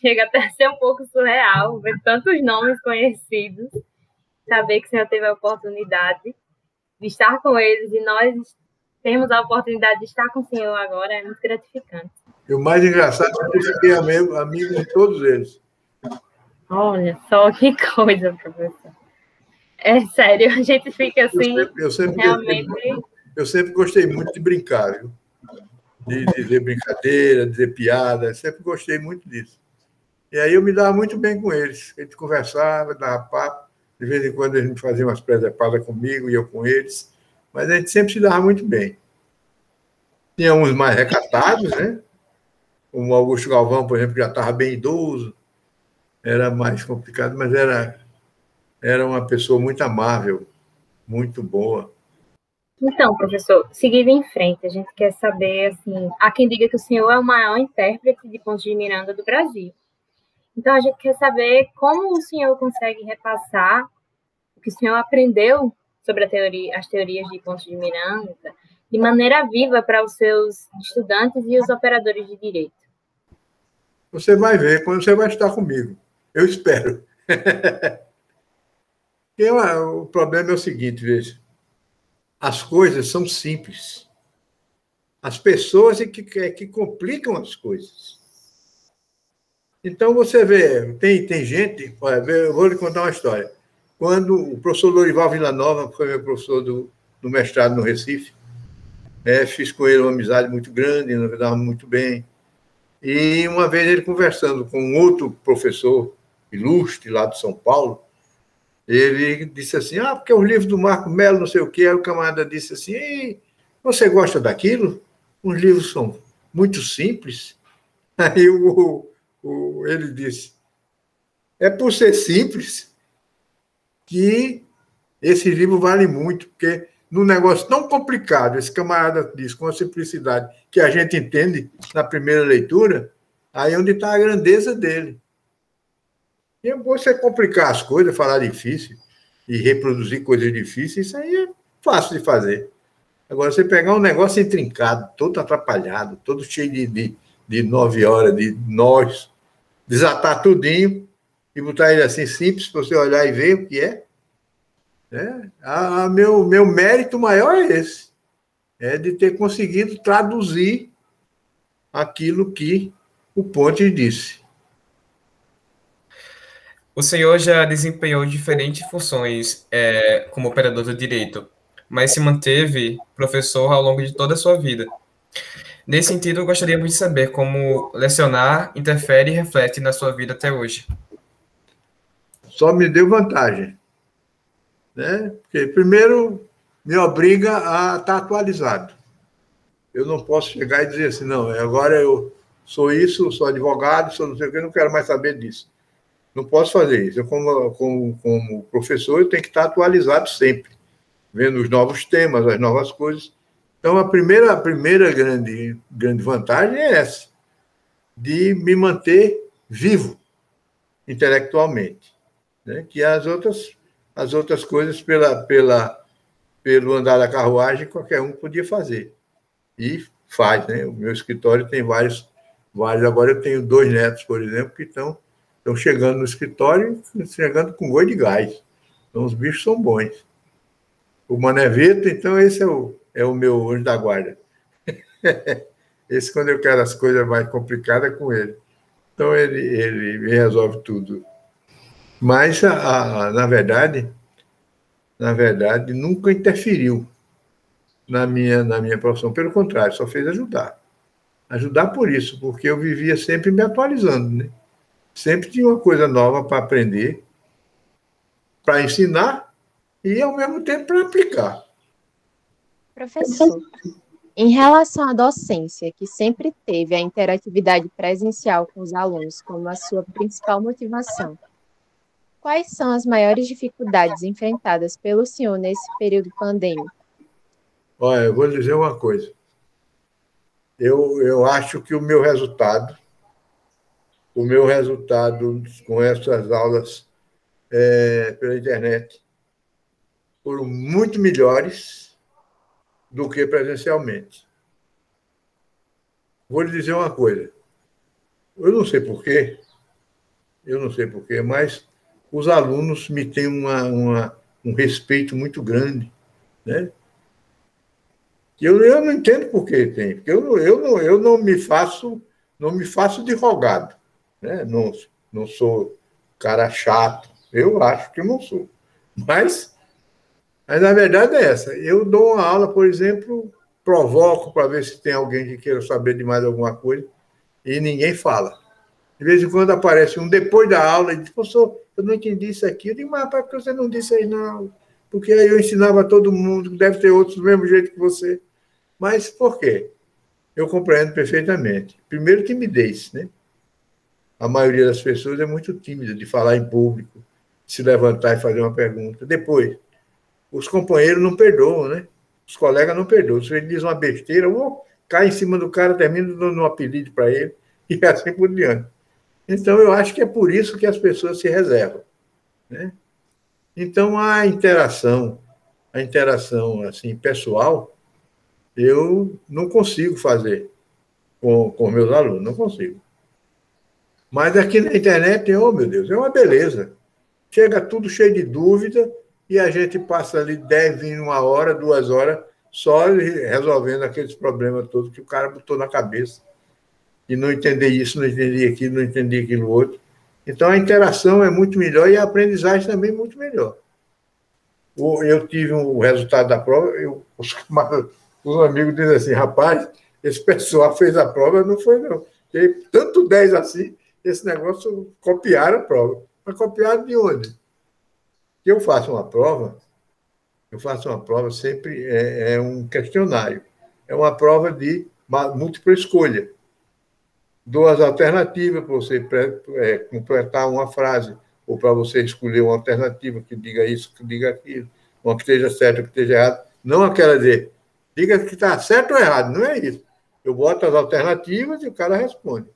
chega até a ser um pouco surreal ver tantos nomes conhecidos, saber que o senhor teve a oportunidade de estar com eles e nós temos a oportunidade de estar com o senhor agora, é muito gratificante. E o mais engraçado é que eu fiquei amigo, amigo de todos eles. Olha só que coisa, professor. É sério, a gente fica assim, eu sempre, eu sempre realmente... Eu sempre gostei muito de brincar, viu? De dizer brincadeira, dizer piada, sempre gostei muito disso. E aí eu me dava muito bem com eles. A gente conversava, dava papo. De vez em quando eles faziam umas presepadas comigo e eu com eles. Mas a gente sempre se dava muito bem. Tinha uns mais recatados, né? Como Augusto Galvão, por exemplo, que já estava bem idoso. Era mais complicado, mas era, era uma pessoa muito amável, muito boa. Então, professor, seguindo em frente, a gente quer saber, assim, há quem diga que o senhor é o maior intérprete de Pontos de Miranda do Brasil. Então, a gente quer saber como o senhor consegue repassar o que o senhor aprendeu sobre teoria, as teorias de Pontos de Miranda de maneira viva para os seus estudantes e os operadores de direito. Você vai ver quando você vai estar comigo. Eu espero. eu, o problema é o seguinte, veja as coisas são simples. As pessoas é que, é que complicam as coisas. Então, você vê, tem, tem gente, olha, eu vou lhe contar uma história. Quando o professor Lorival Villanova, que foi meu professor do, do mestrado no Recife, é, fiz com ele uma amizade muito grande, nos dava muito bem. E uma vez ele conversando com um outro professor ilustre lá de São Paulo, ele disse assim: Ah, porque os livros do Marco Melo, não sei o quê. Aí o camarada disse assim: Você gosta daquilo? Os livros são muito simples. Aí o, o, ele disse: É por ser simples que esse livro vale muito, porque num negócio tão complicado, esse camarada diz com a simplicidade que a gente entende na primeira leitura, aí é onde está a grandeza dele. E você complicar as coisas, falar difícil e reproduzir coisas difíceis, isso aí é fácil de fazer. Agora, você pegar um negócio intrincado, todo atrapalhado, todo cheio de, de, de nove horas, de nós, desatar tudinho e botar ele assim simples para você olhar e ver o que é. é a, a, meu, meu mérito maior é esse, é de ter conseguido traduzir aquilo que o Ponte disse. O senhor já desempenhou diferentes funções é, como operador do direito, mas se manteve professor ao longo de toda a sua vida. Nesse sentido, gostaríamos de saber como lecionar interfere e reflete na sua vida até hoje. Só me deu vantagem. Né? Porque, primeiro, me obriga a estar atualizado. Eu não posso chegar e dizer assim, não, agora eu sou isso, sou advogado, sou não sei o que, não quero mais saber disso. Não posso fazer isso. Eu, como, como, como professor, eu tenho que estar atualizado sempre, vendo os novos temas, as novas coisas. Então, a primeira, a primeira grande, grande vantagem é essa, de me manter vivo intelectualmente. Né? Que as outras, as outras coisas, pela, pela, pelo andar da carruagem, qualquer um podia fazer. E faz, né? O meu escritório tem vários, vários. Agora eu tenho dois netos, por exemplo, que estão, estão chegando no escritório, chegando com goi de gás. Então, os bichos são bons. O Maneveto, então, esse é o, é o meu anjo da guarda. Esse, quando eu quero as coisas mais complicadas, é com ele. Então, ele, ele me resolve tudo. Mas, a, a, na verdade, na verdade, nunca interferiu na minha, na minha profissão. Pelo contrário, só fez ajudar. Ajudar por isso, porque eu vivia sempre me atualizando, né? Sempre tinha uma coisa nova para aprender, para ensinar e, ao mesmo tempo, para aplicar. Professor, em relação à docência, que sempre teve a interatividade presencial com os alunos como a sua principal motivação, quais são as maiores dificuldades enfrentadas pelo senhor nesse período pandêmico? Olha, eu vou dizer uma coisa. Eu, eu acho que o meu resultado, o meu resultado com essas aulas é, pela internet, foram muito melhores do que presencialmente. Vou lhe dizer uma coisa. Eu não sei porquê, eu não sei porquê, mas os alunos me têm uma, uma, um respeito muito grande, né? Eu, eu não entendo por que tem, porque eu, eu, não, eu não me faço não me faço de rogado, né? Não, não sou cara chato, eu acho que não sou. Mas mas a verdade é essa. Eu dou uma aula, por exemplo, provoco para ver se tem alguém que queira saber de mais alguma coisa e ninguém fala. De vez em quando aparece um depois da aula e diz, professor, eu não entendi isso aqui. Eu digo, mas por que você não disse aí não? Porque aí eu ensinava todo mundo, deve ter outros do mesmo jeito que você. Mas por quê? Eu compreendo perfeitamente. Primeiro, timidez, né? A maioria das pessoas é muito tímida de falar em público, se levantar e fazer uma pergunta. Depois, os companheiros não perdoam, né? Os colegas não perdoam. Se ele diz uma besteira, ou cai em cima do cara, termina dando um apelido para ele, e assim por diante. Então, eu acho que é por isso que as pessoas se reservam. Né? Então, a interação, a interação assim pessoal, eu não consigo fazer com, com meus alunos, não consigo. Mas aqui na internet, oh meu Deus, é uma beleza. Chega tudo cheio de dúvida, e a gente passa ali 10, 20, uma hora, duas horas, só resolvendo aqueles problemas todos que o cara botou na cabeça. E não entender isso, não entender aquilo, não entender aquilo outro. Então a interação é muito melhor e a aprendizagem também é muito melhor. Eu tive um resultado da prova, eu, os, os amigos dizem assim, rapaz, esse pessoal fez a prova, não foi não. Tem tanto 10 assim, esse negócio copiaram a prova. Mas copiaram de onde? eu faço uma prova, eu faço uma prova sempre, é, é um questionário. É uma prova de múltipla escolha. Duas alternativas para você é, completar uma frase, ou para você escolher uma alternativa que diga isso, que diga aquilo, uma que esteja certa, que esteja errada. Não aquela de diga que está certo ou errado, não é isso. Eu boto as alternativas e o cara responde.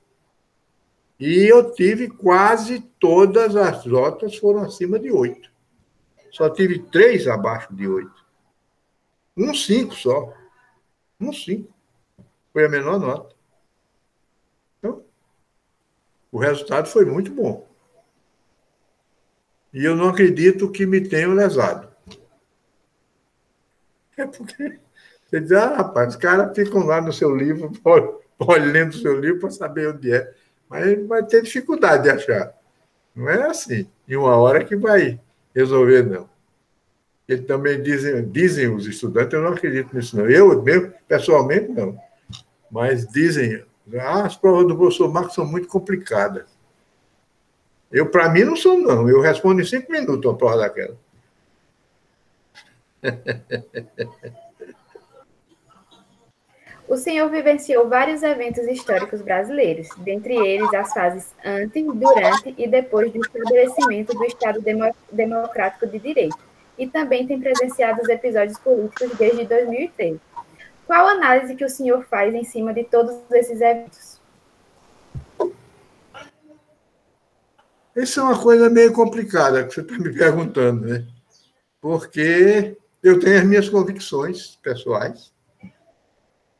E eu tive quase todas as notas foram acima de oito. Só tive três abaixo de oito. Um cinco só. Um cinco. Foi a menor nota. Então, o resultado foi muito bom. E eu não acredito que me tenham lesado. É porque você diz, ah, rapaz, os caras ficam lá no seu livro, olhando o seu livro para saber onde é. Mas vai ter dificuldade de achar. Não é assim, em uma hora que vai resolver, não. Eles também dizem, dizem os estudantes, eu não acredito nisso, não. Eu mesmo, pessoalmente, não. Mas dizem, ah, as provas do professor Marcos são muito complicadas. Eu, para mim, não sou, não. Eu respondo em cinco minutos uma prova daquela. O senhor vivenciou vários eventos históricos brasileiros, dentre eles as fases antes, durante e depois do estabelecimento do Estado Democrático de Direito, e também tem presenciado os episódios políticos desde 2003. Qual análise que o senhor faz em cima de todos esses eventos? Isso é uma coisa meio complicada que você está me perguntando, né? Porque eu tenho as minhas convicções pessoais,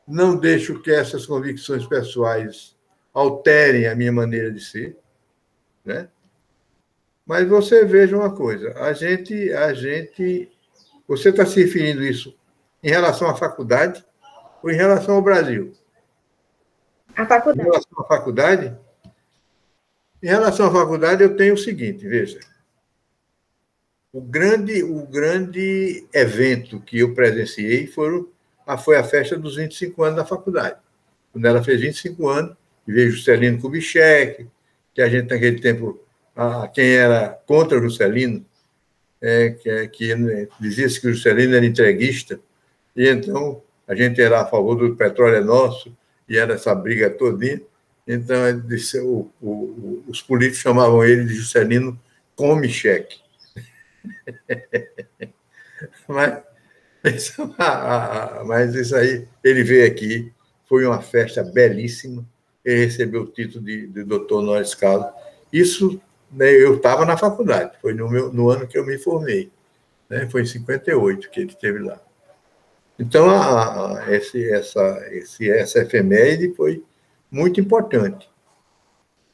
não deixo que essas convicções pessoais alterem a minha maneira de ser, né? Mas você veja uma coisa, a gente, a gente, você está se referindo isso em relação à faculdade ou em relação ao Brasil? A faculdade. Em relação à faculdade, em relação à faculdade, eu tenho o seguinte, veja. O grande, o grande evento que eu presenciei foram foi a festa dos 25 anos da faculdade. Quando ela fez 25 anos, e veio Juscelino Kubitschek, que a gente naquele tempo, ah, quem era contra Juscelino, é, que, que dizia-se que o Juscelino era entreguista, e então a gente era a favor do petróleo é nosso, e era essa briga todinha. Então, disse, o, o, os políticos chamavam ele de Juscelino come cheque. Mas Mas isso aí, ele veio aqui, foi uma festa belíssima, ele recebeu o título de, de doutor honoris causa. Isso, né, eu estava na faculdade, foi no, meu, no ano que eu me formei, né, foi em 58 que ele esteve lá. Então, a, a, esse, essa, esse, essa efeméride foi muito importante.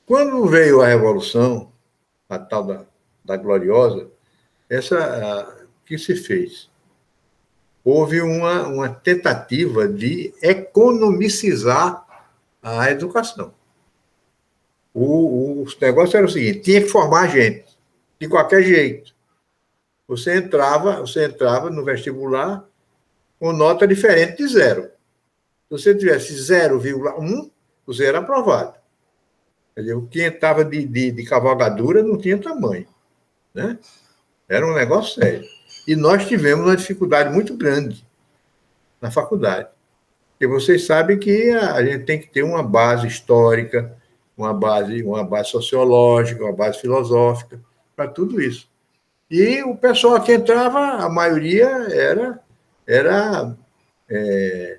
Quando veio a Revolução, a tal da, da Gloriosa, essa, o que se fez? Houve uma, uma tentativa de economicizar a educação. O, o negócio era o seguinte: tinha que formar gente, de qualquer jeito. Você entrava, você entrava no vestibular com nota diferente de zero. Se você tivesse 0,1, você era aprovado. Quer dizer, o que entrava de, de, de cavalgadura não tinha tamanho. Né? Era um negócio sério. E nós tivemos uma dificuldade muito grande na faculdade. Porque vocês sabem que a gente tem que ter uma base histórica, uma base, uma base sociológica, uma base filosófica, para tudo isso. E o pessoal que entrava, a maioria era, era é,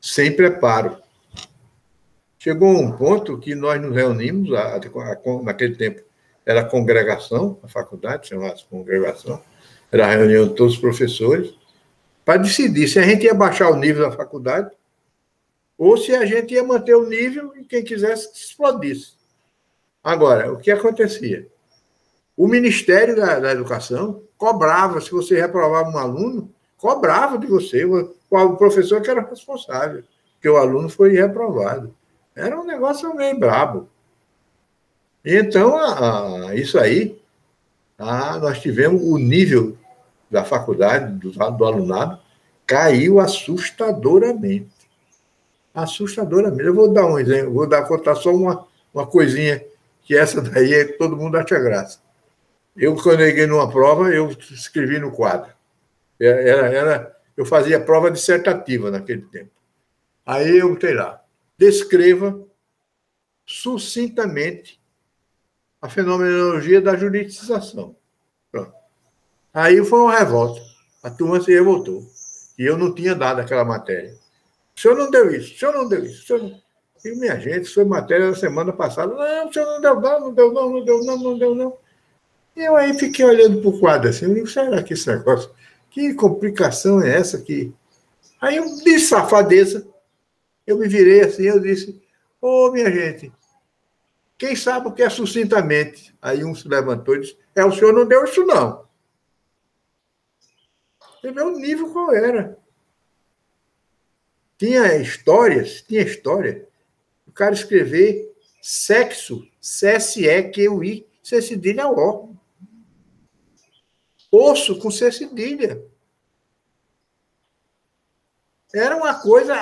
sem preparo. Chegou um ponto que nós nos reunimos, a, a, naquele tempo era congregação, a faculdade chamava-se congregação, era a reunião de todos os professores, para decidir se a gente ia baixar o nível da faculdade ou se a gente ia manter o nível e quem quisesse explodisse. Agora, o que acontecia? O Ministério da, da Educação cobrava, se você reprovava um aluno, cobrava de você, o, professor que era responsável, porque o aluno foi reprovado. Era um negócio meio brabo. Então, a, a, isso aí ah, nós tivemos o nível da faculdade, do, do alunado, caiu assustadoramente. Assustadoramente. Eu vou dar um exemplo, vou dar, contar só uma, uma coisinha, que essa daí é todo mundo acha graça. Eu, quando eu numa prova, eu escrevi no quadro. Era, era, eu fazia prova dissertativa naquele tempo. Aí eu botei lá, descreva sucintamente a fenomenologia da juridização. Pronto. Aí foi uma revolta. A turma se revoltou. E eu não tinha dado aquela matéria. O senhor não deu isso, o senhor não deu isso. O senhor não... E, minha gente, isso foi matéria da semana passada. Não, o senhor não deu, não, não deu, não, não deu, não, não deu, não. E eu aí fiquei olhando para o quadro assim, eu digo, será que esse negócio, que complicação é essa que... Aí de safadeza, eu me virei assim, eu disse, ô, oh, minha gente, Quem sabe o que é sucintamente? Aí um se levantou e disse: É, o senhor não deu isso, não. Você vê o nível qual era. Tinha histórias, tinha história. O cara escrever sexo, C-S-E-Q-I, C cedilha O. Osso com C cedilha. Era uma coisa,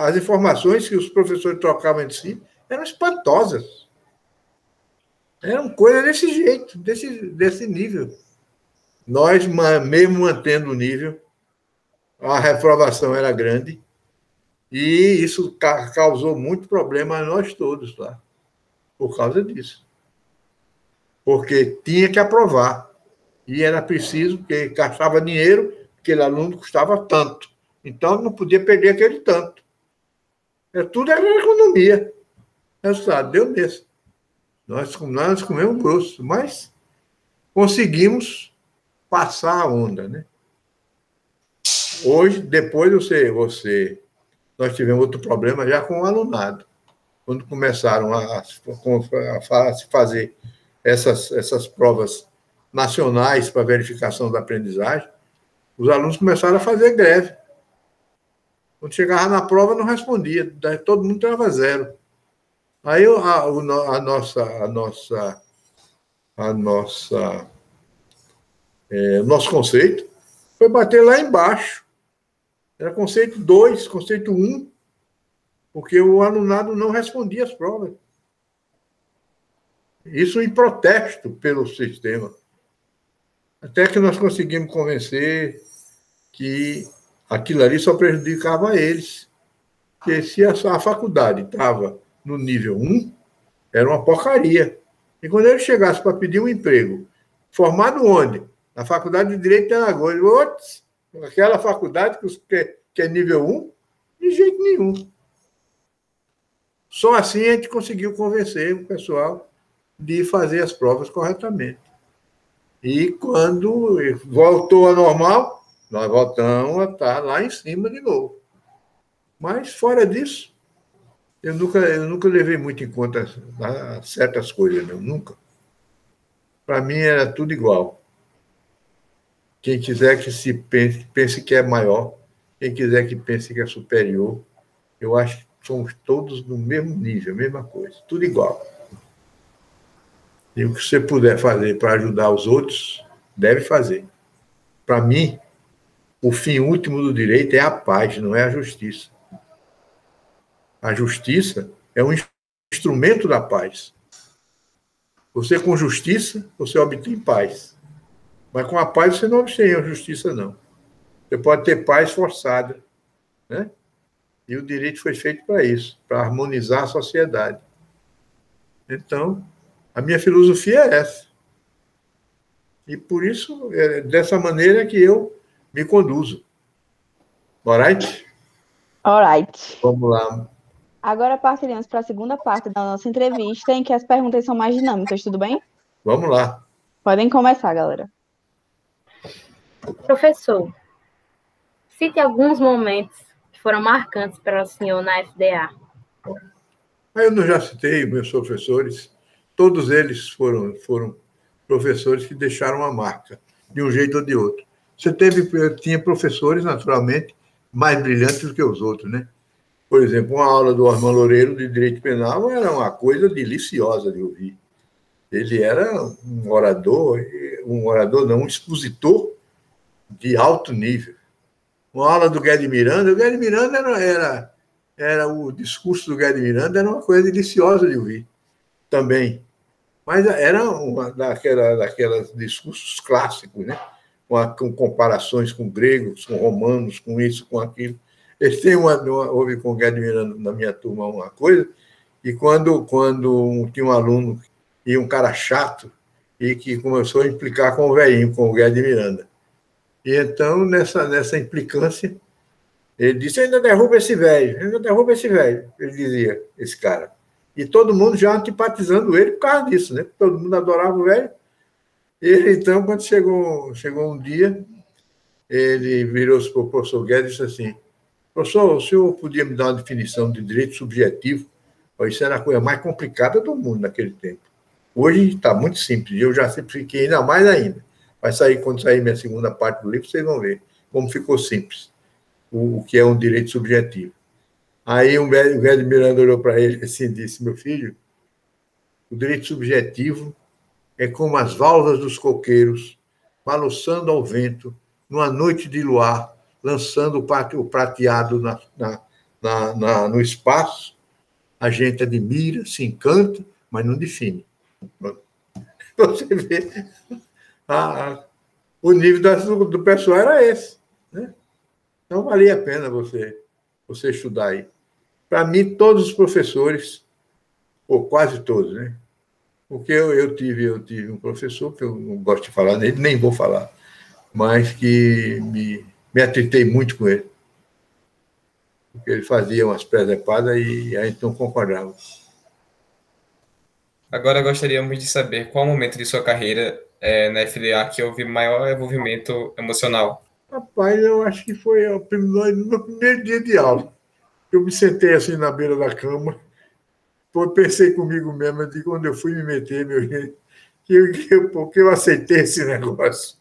as informações que os professores trocavam entre si eram espantosas. Eram coisas desse jeito, desse, desse nível. Nós, mesmo mantendo o nível, a reprovação era grande e isso causou muito problema a nós todos lá, por causa disso. Porque tinha que aprovar. E era preciso, porque gastava dinheiro, aquele aluno custava tanto. Então, não podia perder aquele tanto. É, tudo era economia. Resultado, deu mesmo. Nós, nós comemos grosso, mas conseguimos passar a onda, né? Hoje, depois você, você, nós tivemos outro problema já com o alunado. Quando começaram a, a, a fazer essas, essas provas nacionais para verificação da aprendizagem, os alunos começaram a fazer greve. Quando chegava na prova, não respondia, todo mundo tirava zero. Aí a, a nossa, a nossa, a nossa, é, nosso conceito foi bater lá embaixo. Era conceito 2, conceito 1, um, porque o alunado não respondia as provas. Isso em protesto pelo sistema. Até que nós conseguimos convencer que aquilo ali só prejudicava eles. Porque se a, a faculdade estava no nível 1, era uma porcaria. E quando ele chegasse para pedir um emprego, formado onde? Na Faculdade de Direito de Alagoas, ele Ots, aquela faculdade que, que é nível 1, de jeito nenhum. Só assim a gente conseguiu convencer o pessoal de fazer as provas corretamente. E quando voltou ao normal, nós voltamos a estar lá em cima de novo. Mas, fora disso, eu nunca, eu nunca levei muito em conta certas coisas, não, nunca. Para mim era tudo igual. Quem quiser que se pense, pense que é maior, quem quiser que pense que é superior, eu acho que somos todos no mesmo nível, mesma coisa, tudo igual. E o que você puder fazer para ajudar os outros, deve fazer. Para mim, o fim último do direito é a paz, não é a justiça. A justiça é um instrumento da paz. Você com justiça, você obtém paz. Mas com a paz você não obtém a justiça, não. Você pode ter paz forçada. Né? E o direito foi feito para isso, para harmonizar a sociedade. Então, a minha filosofia é essa. E por isso, é dessa maneira que eu me conduzo. Alright? Alright. Vamos lá. Agora partiremos para a segunda parte da nossa entrevista, em que as perguntas são mais dinâmicas, tudo bem? Vamos lá. Podem começar, galera. Professor, cite alguns momentos que foram marcantes para o senhor na FDA. Eu não já citei meus professores, todos eles foram, foram professores que deixaram uma marca, de um jeito ou de outro. Você teve, tinha professores, naturalmente, mais brilhantes do que os outros, né? Por exemplo, uma aula do Armando Loureiro de Direito Penal era uma coisa deliciosa de ouvir. Ele era um orador, um orador não, um expositor de alto nível. Uma aula do Guedes Miranda, o Guedes Miranda era, era, era o discurso do Guedes Miranda era uma coisa deliciosa de ouvir também. Mas era uma daquela, daquelas discursos clássicos, né? com, com comparações com gregos, com romanos, com isso, com aquilo. Eles têm uma, uma houve com o Miranda na minha turma uma coisa, e quando, quando tinha um aluno e um cara chato, e que começou a implicar com o velhinho, com o Guedes Miranda. E então, nessa, nessa implicância, ele disse: ainda derruba esse velho, ainda derruba esse velho, ele dizia, esse cara. E todo mundo já antipatizando ele por causa disso, né? Todo mundo adorava o velho. Ele, então, quando chegou, chegou um dia, ele virou-se para o professor Guedes e disse assim: Professor, o senhor podia me dar uma definição de direito subjetivo Isso era a coisa mais complicada do mundo naquele tempo. Hoje está muito simples, eu já simplifiquei ainda mais ainda. Vai sair, quando sair minha segunda parte do livro, vocês vão ver como ficou simples, o, o que é um direito subjetivo. Aí o velho Miranda olhou para ele assim e disse: Meu filho, o direito subjetivo é como as válvulas dos coqueiros balançando ao vento numa noite de luar, lançando o prateado na, na, na, no espaço. A gente admira, se encanta, mas não define. Você vê, a, o nível do, do pessoal era esse. Né? Então, valia a pena você, você estudar aí. Para mim, todos os professores, ou quase todos, né? Porque eu, eu, tive, eu tive um professor, que eu não gosto de falar nele, nem vou falar, mas que me, me atritei muito com ele. Porque ele fazia umas presepadas e a gente não concordava. Agora gostaríamos de saber qual momento de sua carreira é, na FDA que houve maior envolvimento emocional. Rapaz, eu acho que foi no meu primeiro dia de aula. Eu me sentei assim na beira da cama, pensei comigo mesmo, de quando eu fui me meter, meu gente, que eu, porque eu aceitei esse negócio.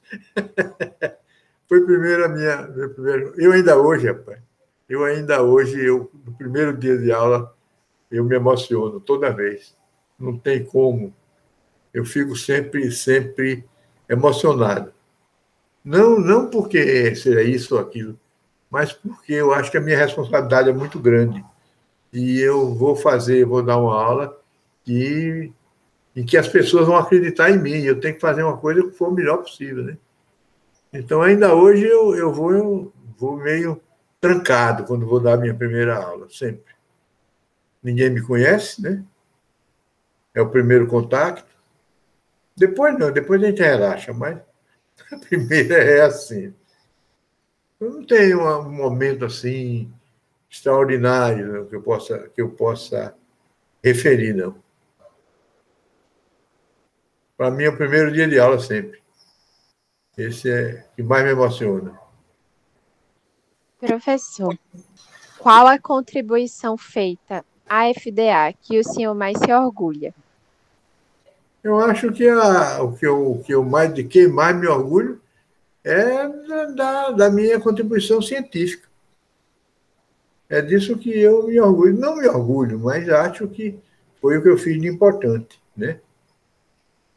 Foi primeiro a minha, meu primeiro. Eu ainda hoje, rapaz, eu ainda hoje, eu, no primeiro dia de aula, eu me emociono toda vez. Não tem como. Eu fico sempre, sempre emocionado. Não, não porque seja isso ou aquilo, mas porque eu acho que a minha responsabilidade é muito grande. E eu vou fazer, vou dar uma aula que, em que as pessoas vão acreditar em mim. Eu tenho que fazer uma coisa que for o melhor possível. Né? Então, ainda hoje, eu, eu, vou, eu vou meio trancado quando vou dar minha primeira aula, sempre. Ninguém me conhece, né? É o primeiro contato. Depois não, depois a gente relaxa, mas a primeira é assim. Eu não tenho um momento assim extraordinário que eu possa que eu possa referir, não. Para mim é o primeiro dia de aula sempre. Esse é o que mais me emociona. Professor, qual a contribuição feita à FDA que o senhor mais se orgulha? Eu acho que a, o que eu, que eu mais, de quem mais me orgulho é da, da minha contribuição científica. É disso que eu me orgulho. Não me orgulho, mas acho que foi o que eu fiz de importante, né?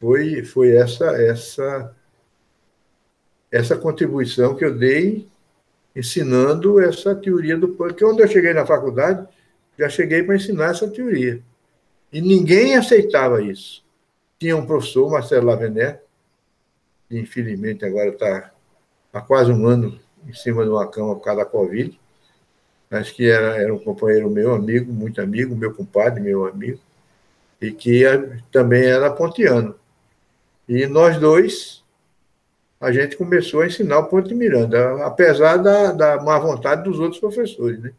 Foi, foi essa, essa, essa contribuição que eu dei ensinando essa teoria do porque quando eu cheguei na faculdade, já cheguei para ensinar essa teoria. E ninguém aceitava isso. Tinha um professor, Marcelo Lavené, que infelizmente agora está há quase um ano em cima de uma cama por causa da Covid, mas que era, era um companheiro meu, amigo, muito amigo, meu compadre, meu amigo, e que também era pontiano. E nós dois, a gente começou a ensinar o Ponte Miranda, apesar da, da má vontade dos outros professores, né?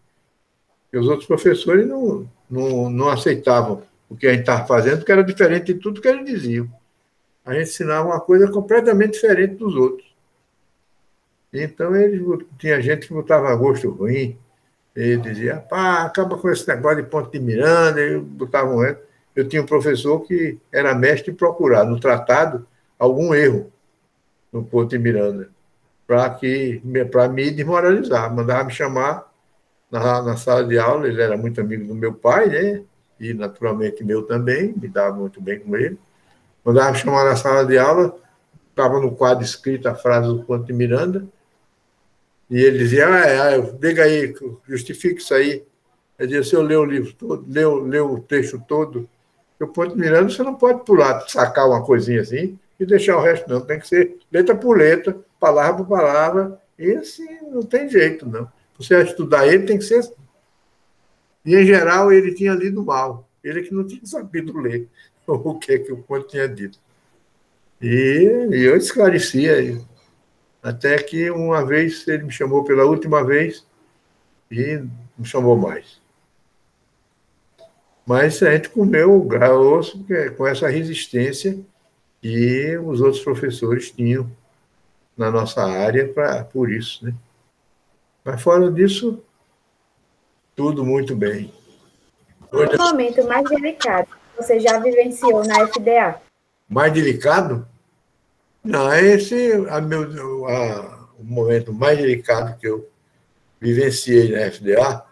E os outros professores não, não, não aceitavam o que a gente estava fazendo, que era diferente de tudo que eles diziam. A gente ensinava uma coisa completamente diferente dos outros. Então, eles, tinha gente que botava gosto ruim, ele dizia, pá, acaba com esse negócio de ponto de Miranda, e botavam um Eu tinha um professor que era mestre em procurar no tratado algum erro no ponto de Miranda, para me desmoralizar. Mandava me chamar na, na sala de aula, ele era muito amigo do meu pai, né? e naturalmente meu também, me dava muito bem com ele. Mandava chamar na sala de aula, estava no quadro escrito a frase do Ponte de Miranda, e ele dizia, ah, é, diga aí, justifique isso aí. Ele dizia, se eu ler o livro todo, ler, o texto todo, o Ponte de Miranda você não pode pular, sacar uma coisinha assim e deixar o resto, não. Tem que ser letra por letra, palavra por palavra, e assim, não tem jeito, não. Você estudar ele tem que ser e, em geral, ele tinha lido mal. Ele que não tinha sabido ler o que, que o Conte tinha dito. E, e eu esclarecia. Até que uma vez ele me chamou pela última vez e não chamou mais. Mas a gente comeu o grosso com essa resistência que os outros professores tinham na nossa área pra, por isso. Né? Mas fora disso, tudo muito bem. o momento mais delicado que você já vivenciou na FDA? Mais delicado? Não, esse a meu, a, o momento mais delicado que eu vivenciei na FDA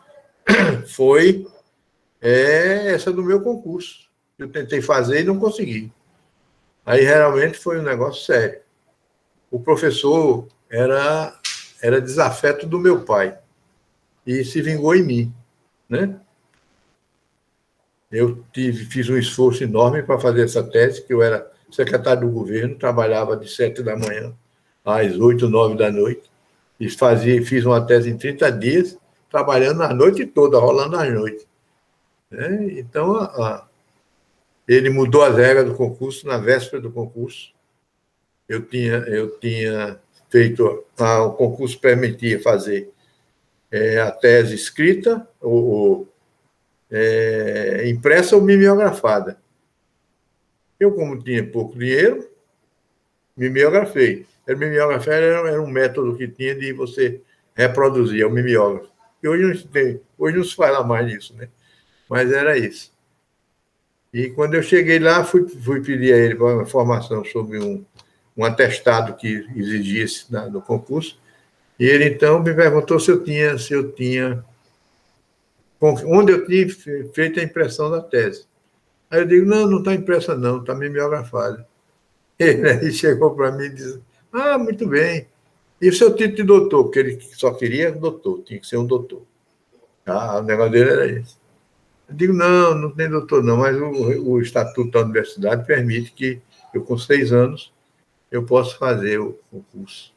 foi é, essa do meu concurso. Eu tentei fazer e não consegui. Aí realmente foi um negócio sério. O professor era, era desafeto do meu pai e se vingou em mim, né? Eu tive, fiz um esforço enorme para fazer essa tese, que eu era secretário do governo, trabalhava de sete da manhã às oito, nove da noite, e fazia, fiz uma tese em 30 dias, trabalhando a noite toda, rolando as noites. Né? Então, a, a, ele mudou as regras do concurso na véspera do concurso. Eu tinha, eu tinha feito, a, o concurso permitia fazer é, a tese escrita, ou, ou é, impressa ou mimeografada. Eu, como tinha pouco dinheiro, mimeografei. O mimeografia era, era um método que tinha de você reproduzir, é o mimeógrafo. E hoje não, tem, hoje não se fala mais nisso, né? Mas era isso. E quando eu cheguei lá, fui, fui pedir a ele uma informação sobre um, um atestado que exigisse na, no concurso. E ele então me perguntou se eu tinha, se eu tinha, onde eu tinha feito a impressão da tese. Aí eu digo, não, não está impressa não, está mimeografada. Ele aí chegou para mim e disse, ah, muito bem. E o seu título de doutor? Porque ele só queria doutor, tinha que ser um doutor. Ah, o negócio dele era esse. Eu digo, não, não tem doutor não, mas o, o Estatuto da Universidade permite que eu, com seis anos, eu possa fazer o, o curso.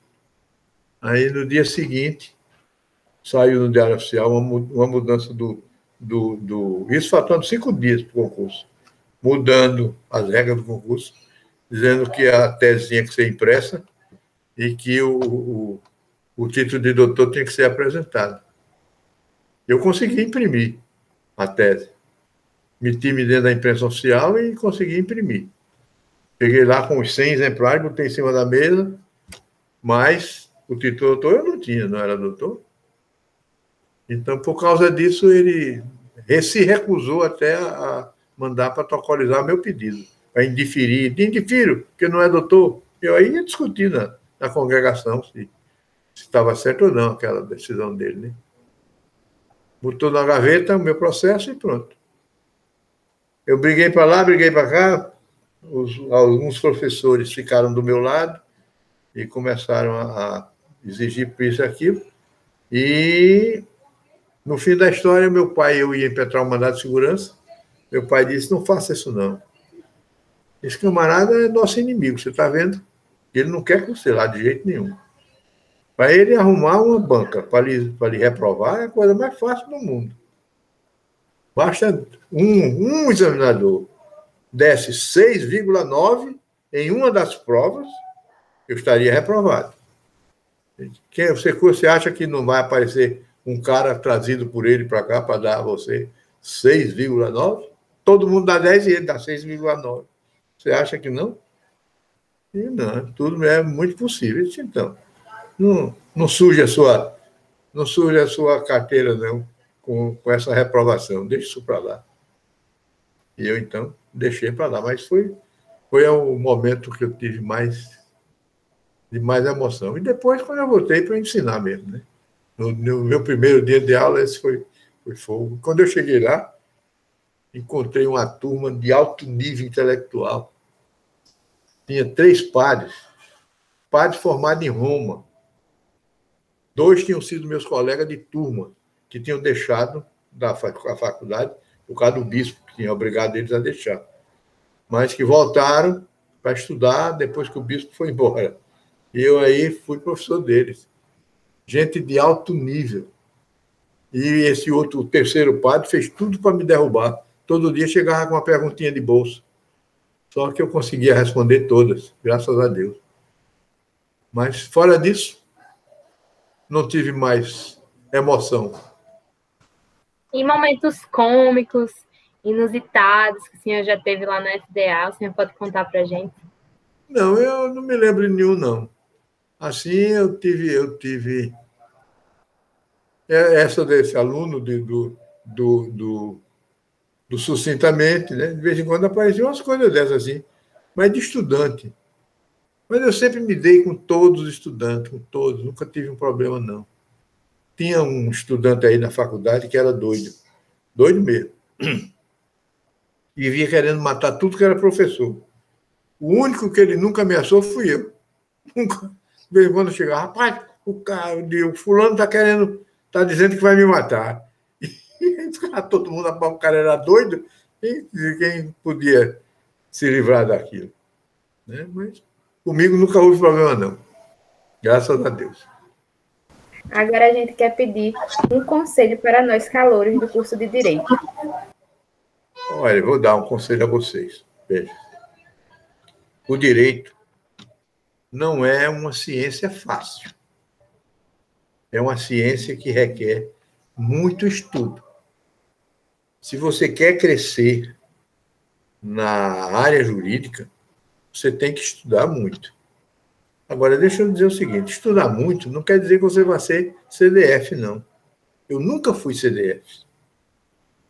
Aí, no dia seguinte, saiu no Diário Oficial uma, uma mudança do, do, do... Isso faltando cinco dias para o concurso. Mudando as regras do concurso, dizendo que a tese tinha que ser impressa e que o, o, o título de doutor tinha que ser apresentado. Eu consegui imprimir a tese. Meti-me dentro da imprensa oficial e consegui imprimir. Peguei lá com os 100 exemplares, botei em cima da mesa, mas o título doutor eu não tinha, não era doutor. Então, por causa disso, ele se recusou até a mandar protocolizar meu pedido, para indiferir. Indifiro, porque não é doutor. Eu aí ia discutir na, na congregação se estava certo ou não aquela decisão dele. Né? Botou na gaveta o meu processo e pronto. Eu briguei para lá, briguei para cá, os, alguns professores ficaram do meu lado e começaram a, exigir isso e aquilo. E no fim da história, meu pai, eu ia impetrar um mandado de segurança. Meu pai disse: Não faça isso, não. Esse camarada é nosso inimigo, você está vendo? Ele não quer que você lá de jeito nenhum. Para ele arrumar uma banca para lhe, lhe reprovar é a coisa mais fácil do mundo. Basta um, um examinador desse 6,9 em uma das provas, eu estaria reprovado. Quem, você, você acha que não vai aparecer um cara trazido por ele para cá para dar a você 6,9? Todo mundo dá 10 e ele dá 6,9. Você acha que não? E não, tudo é muito possível. Então, não, não surge a sua não surge a sua carteira não com, com essa reprovação. Deixe isso para lá. E eu então deixei para lá, mas foi foi o momento que eu tive mais de mais emoção. E depois quando eu voltei para ensinar mesmo, né? No, no, meu primeiro dia de aula esse foi foi fogo. Quando eu cheguei lá, encontrei uma turma de alto nível intelectual tinha três padres, padres formados em Roma. Dois tinham sido meus colegas de turma, que tinham deixado da faculdade, por causa do bispo, que tinha obrigado eles a deixar. Mas que voltaram para estudar depois que o bispo foi embora. E eu aí fui professor deles. Gente de alto nível. E esse outro, o terceiro padre, fez tudo para me derrubar. Todo dia chegava com uma perguntinha de bolsa. Só que eu conseguia responder todas, graças a Deus. Mas fora disso, não tive mais emoção. Em momentos cômicos, inusitados que o senhor já teve lá na FDA, o senhor pode contar para a gente? Não, eu não me lembro nenhum, não. Assim, eu tive, eu tive é, essa desse aluno de, do, do, do do sucintamente, né? De vez em quando apareciam umas coisas dessas assim, mas de estudante. Mas eu sempre me dei com todos os estudantes, com todos, nunca tive um problema, não. Tinha um estudante aí na faculdade que era doido, doido mesmo. Vinha querendo matar tudo que era professor. O único que ele nunca ameaçou fui eu. Nunca. De vez em quando chegava, rapaz, o cara, o fulano está querendo, está dizendo que vai me matar. E todo mundo, o cara era doido, e quem podia se livrar daquilo. Né? Mas comigo nunca houve problema, não. Graças a Deus. Agora a gente quer pedir um conselho para nós calouros do curso de Direito. Olha, vou dar um conselho a vocês. Veja. O direito não é uma ciência fácil. É uma ciência que requer muito estudo. Se você quer crescer na área jurídica, você tem que estudar muito. Agora, deixa eu dizer o seguinte: estudar muito não quer dizer que você vai ser CDF, não. Eu nunca fui CDF.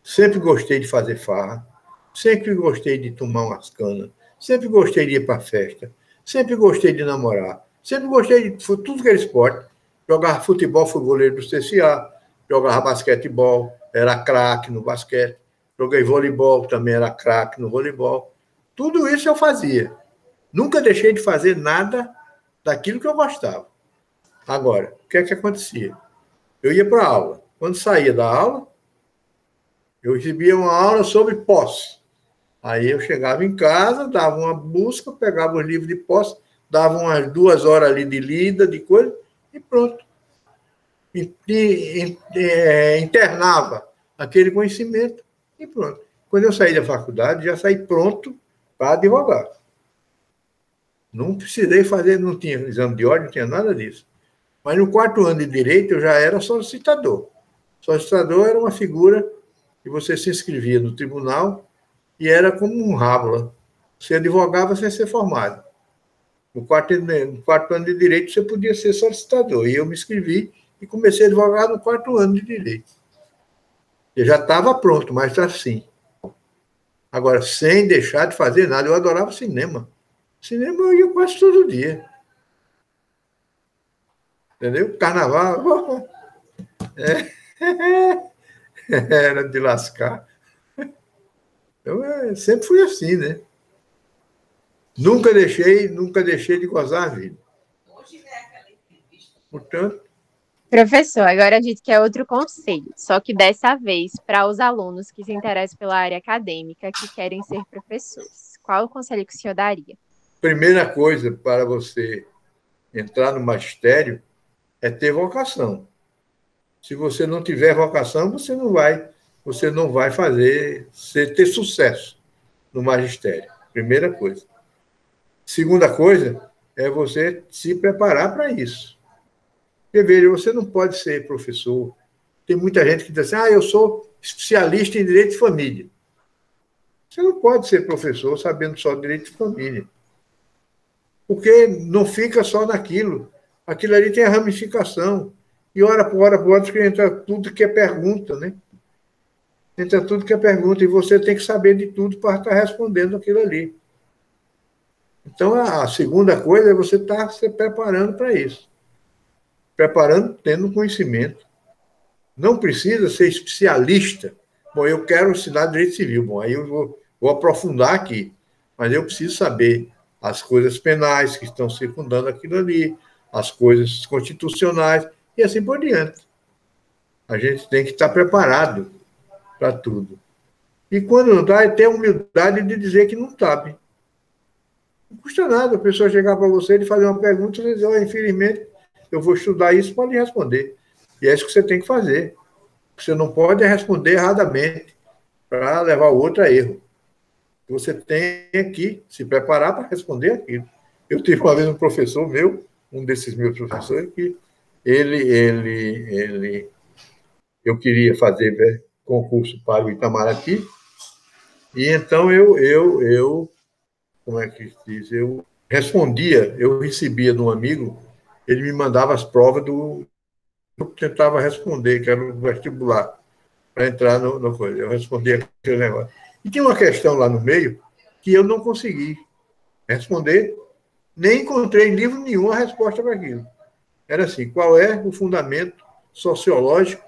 Sempre gostei de fazer farra, sempre gostei de tomar umas canas, sempre gostei de ir para festa, sempre gostei de namorar, sempre gostei de tudo que era esporte. Jogava futebol, fui goleiro do CCA, jogava basquetebol, era craque no basquete, joguei voleibol, também era craque no voleibol. Tudo isso eu fazia. Nunca deixei de fazer nada daquilo que eu gostava. Agora, o que é que acontecia? Eu ia para a aula. Quando saía da aula, eu recebia uma aula sobre posse. Aí eu chegava em casa, dava uma busca, pegava o livro de posse, dava umas duas horas ali de lida, de coisa, e pronto. E, e, é, internava aquele conhecimento e pronto. Quando eu saí da faculdade, já saí pronto para advogar. Não precisei fazer, não tinha exame de ordem, não tinha nada disso. Mas no quarto ano de direito eu já era solicitador. Solicitador era uma figura e você se inscrevia no tribunal e era como um rábula. Você advogava sem ser formado. No quarto, no quarto ano de direito, você podia ser solicitador. E eu me inscrevi e comecei a advogar no quarto ano de direito. Eu já estava pronto, mas assim. Agora, sem deixar de fazer nada, eu adorava cinema. Cinema eu ia quase todo dia. Entendeu? Carnaval. É. Era de lascar. Eu é, sempre fui assim, né? Nunca deixei, nunca deixei de gozar a vida. Portanto. Professor, agora a gente quer outro conselho, só que dessa vez para os alunos que se interessam pela área acadêmica, que querem ser professores. Qual o conselho que o senhor daria? Primeira coisa para você entrar no magistério é ter vocação. Se você não tiver vocação, você não vai, você não vai fazer, você ter sucesso no magistério. Primeira coisa. Segunda coisa é você se preparar para isso. Porque, veja, você não pode ser professor. Tem muita gente que diz assim, ah, eu sou especialista em direito de família. Você não pode ser professor sabendo só direito de família. Porque não fica só naquilo. Aquilo ali tem a ramificação. E hora por hora por hora que entra tudo que é pergunta, né? Entra tudo que é pergunta, e você tem que saber de tudo para estar respondendo aquilo ali. Então, a segunda coisa é você estar se preparando para isso. Preparando, tendo conhecimento. Não precisa ser especialista. Bom, eu quero ensinar direito civil. Bom, aí eu vou, vou aprofundar aqui. Mas eu preciso saber as coisas penais que estão circundando aquilo ali, as coisas constitucionais e assim por diante. A gente tem que estar preparado para tudo. E quando não dá, é ter a humildade de dizer que não sabe. Não custa nada a pessoa chegar para você e fazer uma pergunta e dizer, oh, infelizmente, eu vou estudar isso para lhe responder. E é isso que você tem que fazer. Você não pode responder erradamente para levar o outro a erro. Você tem que se preparar para responder aquilo. Eu tive uma vez um professor meu, um desses meus professores, que ele, ele, ele, eu queria fazer né, concurso para o Itamaraty, e então eu, eu, eu, como é que diz, eu respondia, eu recebia de um amigo, ele me mandava as provas do, eu tentava responder, que era o vestibular. para entrar no, no coisa. Eu respondi aquele negócio. E tinha uma questão lá no meio que eu não consegui responder, nem encontrei em livro nenhum a resposta para aquilo. Era assim: qual é o fundamento sociológico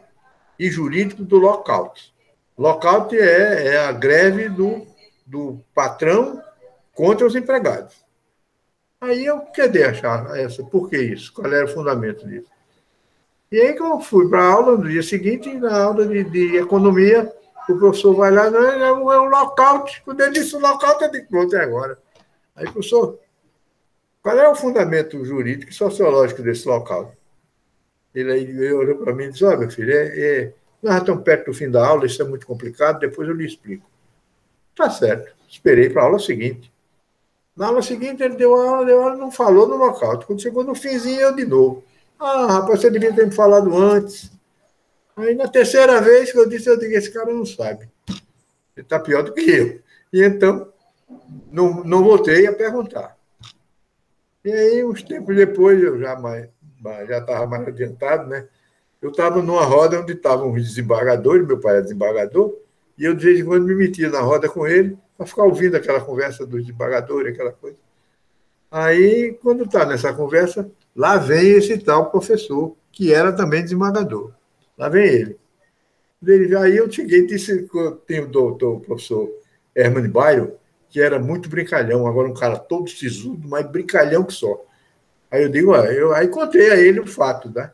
e jurídico do lockout? Lockout é, é a greve do, do patrão contra os empregados. Aí eu queria achar essa, por que isso? Qual era o fundamento disso? E aí que eu fui para a aula no dia seguinte, na aula de, de economia, o professor vai lá, não, é, um é lockout. Quando ele disse lockout, eu disse, pronto, é agora. Aí, professor, qual é o fundamento jurídico e sociológico desse local? Ele aí olhou para mim e disse, olha, meu filho, é, é, nós estamos perto do fim da aula, isso é muito complicado, depois eu lhe explico. Tá certo. Esperei para a aula seguinte. Na aula seguinte, ele deu a aula, deu a aula, não falou no local. Quando chegou no finzinho, eu de novo. Ah, rapaz, você devia ter me falado antes. Aí, na terceira vez que eu disse, eu digo, esse cara não sabe. Ele está pior do que eu. E então, não, não voltei a perguntar. E aí, uns tempos depois, eu já mais, já estava mais adiantado, né? Eu estava numa roda onde estavam os desembargadores, meu pai é desembargador, e eu de vez em quando me metia na roda com ele para ficar ouvindo aquela conversa dos desembargadores, aquela coisa. Aí, quando está nessa conversa, lá vem esse tal professor, que era também desembargador. Lá vem ele. Aí eu cheguei e disse, tem o doutor, o professor Herman Baio, que era muito brincalhão, agora um cara todo sisudo, mas brincalhão que só. Aí eu digo, ah, eu aí contei a ele o fato, né?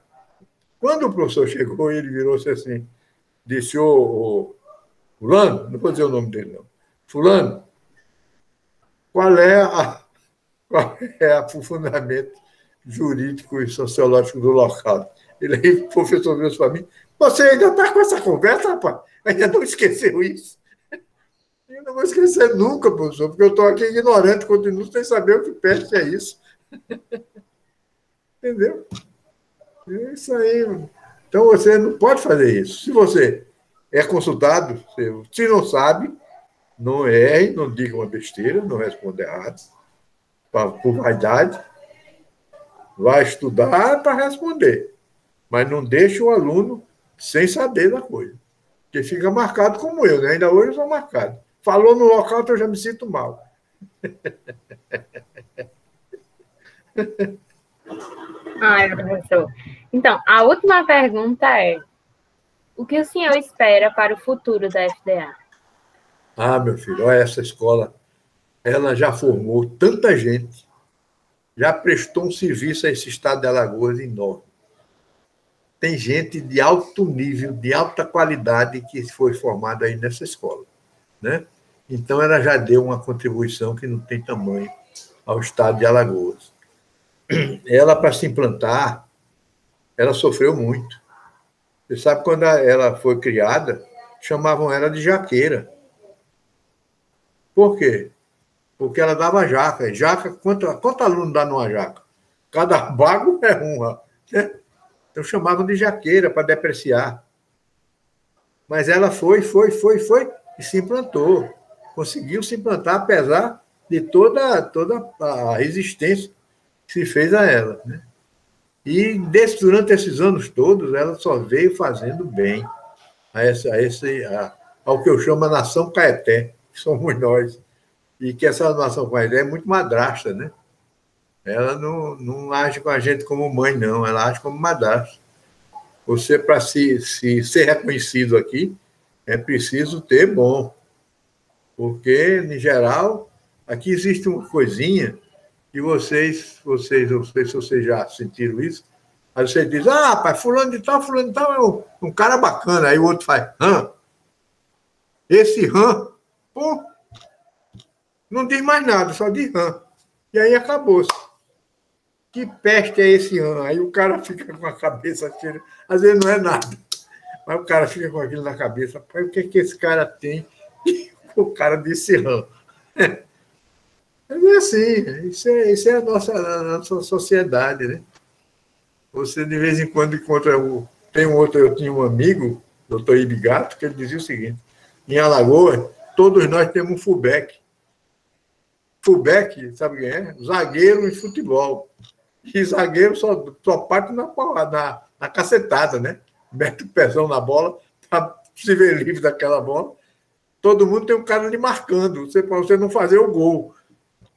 Quando o professor chegou, ele virou-se assim, disse, ô, ô, fulano, não vou dizer o nome dele, não. Fulano, qual é, a, qual é o fundamento jurídico e sociológico do local? Ele aí, o professor viu para mim, você ainda está com essa conversa, rapaz? Ainda não esqueceu isso? Eu não vou esquecer nunca, professor, porque eu estou aqui ignorante, continuo sem saber o que peste é isso. Entendeu? É isso aí. Então você não pode fazer isso. Se você é consultado, se não sabe, não erre, não diga uma besteira, não responda errado, por vaidade. Vai estudar para responder. Mas não deixe o aluno sem saber da coisa. Porque fica marcado como eu, né? Ainda hoje eu sou marcado. Falou no local que eu já me sinto mal. Ai, professor. Então, a última pergunta é: o que o senhor espera para o futuro da FDA? Ah, meu filho, olha essa escola. Ela já formou tanta gente, já prestou um serviço a esse estado de Alagoas enorme. Tem gente de alto nível, de alta qualidade que foi formada aí nessa escola, né? Então, ela já deu uma contribuição que não tem tamanho ao estado de Alagoas. Ela, para se implantar, ela sofreu muito. Você sabe, quando ela foi criada, chamavam ela de jaqueira. Por quê? Porque ela dava jaca. Jaca, quanto, quanto aluno dá numa jaca? Cada bago é uma. Né? Então chamavam de jaqueira para depreciar. Mas ela foi, foi, foi, foi e se implantou conseguiu se implantar, apesar de toda, toda a resistência que se fez a ela. Né? E desse, durante esses anos todos, ela só veio fazendo bem a esse, a esse, a, ao que eu chamo a nação caeté, que somos nós. E que essa nação caeté é muito madrasta, né? Ela não, não age com a gente como mãe, não, ela age como madrasta. Você, para se, se ser reconhecido aqui, é preciso ter bom. Porque, em geral, aqui existe uma coisinha que vocês, vocês, não sei se vocês já sentiram isso, aí você diz, ah, pai, fulano de tal, fulano de tal é um, um cara bacana. Aí o outro faz, hã? Esse rã, pô, não diz mais nada, só diz rã. E aí acabou-se. Que peste é esse rã? Aí o cara fica com a cabeça cheia. Às vezes não é nada. Mas o cara fica com aquilo na cabeça. O que, é que esse cara tem o cara disse. Mas é assim, isso é, isso é a, nossa, a nossa sociedade, né? Você de vez em quando encontra o. Tem um outro, eu tinha um amigo, doutor Ibigato, que ele dizia o seguinte: em Alagoas, todos nós temos um fullback. Fullback, sabe quem é? Zagueiro em futebol. E zagueiro só, só parte na, na, na cacetada, né? Mete o pezão na bola se vê livre daquela bola, todo mundo tem um cara ali marcando, você, para você não fazer o gol.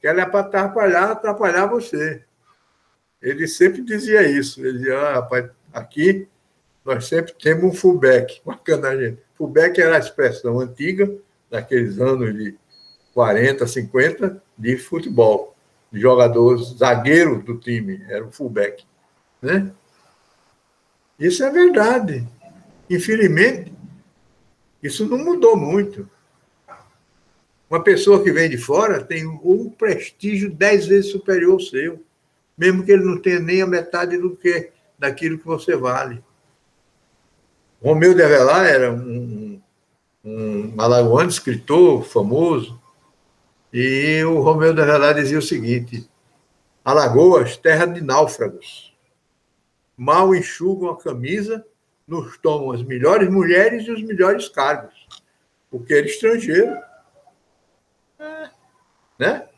Que ela é para atrapalhar, atrapalhar você. Ele sempre dizia isso. Ele dizia, ah, rapaz, aqui nós sempre temos um fullback a gente. Fullback era a expressão antiga, daqueles anos de 40, 50, de futebol. Jogador zagueiro do time, era o fullback. Né? Isso é verdade. Infelizmente, isso não mudou muito. Uma pessoa que vem de fora tem um prestígio dez vezes superior ao seu, mesmo que ele não tenha nem a metade do que daquilo que você vale. Romeu de Avelar era um, um alagoano, escritor famoso, e o Romeu de Avelar dizia o seguinte: Alagoas, terra de náufragos, mal enxugam a camisa, nos tomam as melhores mulheres e os melhores cargos, porque era estrangeiro né?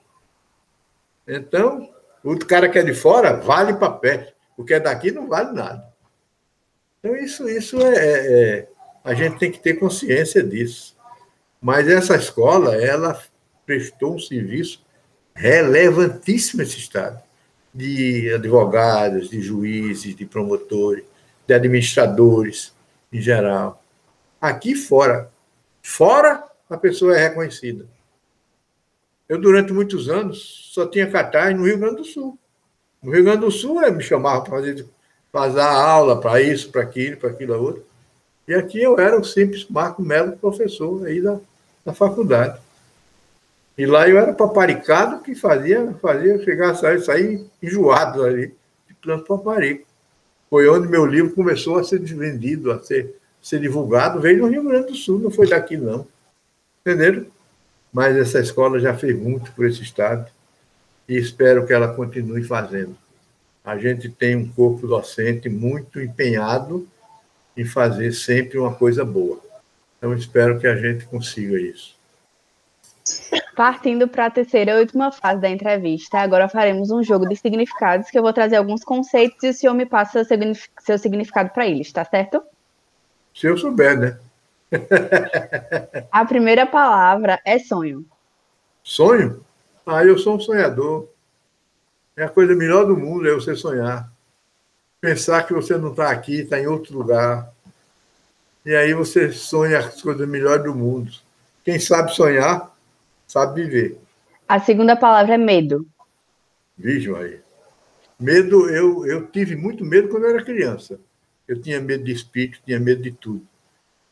Então, o cara que é de fora vale pé, o que é daqui não vale nada. Então, isso, isso é, é, é, A gente tem que ter consciência disso. Mas essa escola, ela prestou um serviço relevantíssimo nesse Estado, de advogados, de juízes, de promotores, de administradores em geral. Aqui fora, fora a pessoa é reconhecida. Eu, durante muitos anos, só tinha cartaz no Rio Grande do Sul. No Rio Grande do Sul, me chamava para fazer, fazer aula para isso, para aquilo, para aquilo outro. E aqui eu era o simples Marco Melo, professor aí da, da faculdade. E lá eu era paparicado que fazia, fazia chegar sair, sair enjoado ali, de planto paparico. Foi onde meu livro começou a ser vendido, a ser, ser divulgado, veio no Rio Grande do Sul, não foi daqui não. Entenderam? mas essa escola já fez muito por esse Estado e espero que ela continue fazendo. A gente tem um corpo docente muito empenhado em fazer sempre uma coisa boa. Então, espero que a gente consiga isso. Partindo para a terceira e última fase da entrevista, agora faremos um jogo de significados que eu vou trazer alguns conceitos e o senhor me passa seu significado para eles, tá certo? Se eu souber, né? A primeira palavra é sonho. Sonho? Ah, eu sou um sonhador. É a coisa melhor do mundo é você sonhar. Pensar que você não está aqui, está em outro lugar. E aí você sonha as coisas melhores do mundo. Quem sabe sonhar, sabe viver. A segunda palavra é medo. Vixe, aí. Medo, eu, eu tive muito medo quando eu era criança. Eu tinha medo de espírito, tinha medo de tudo.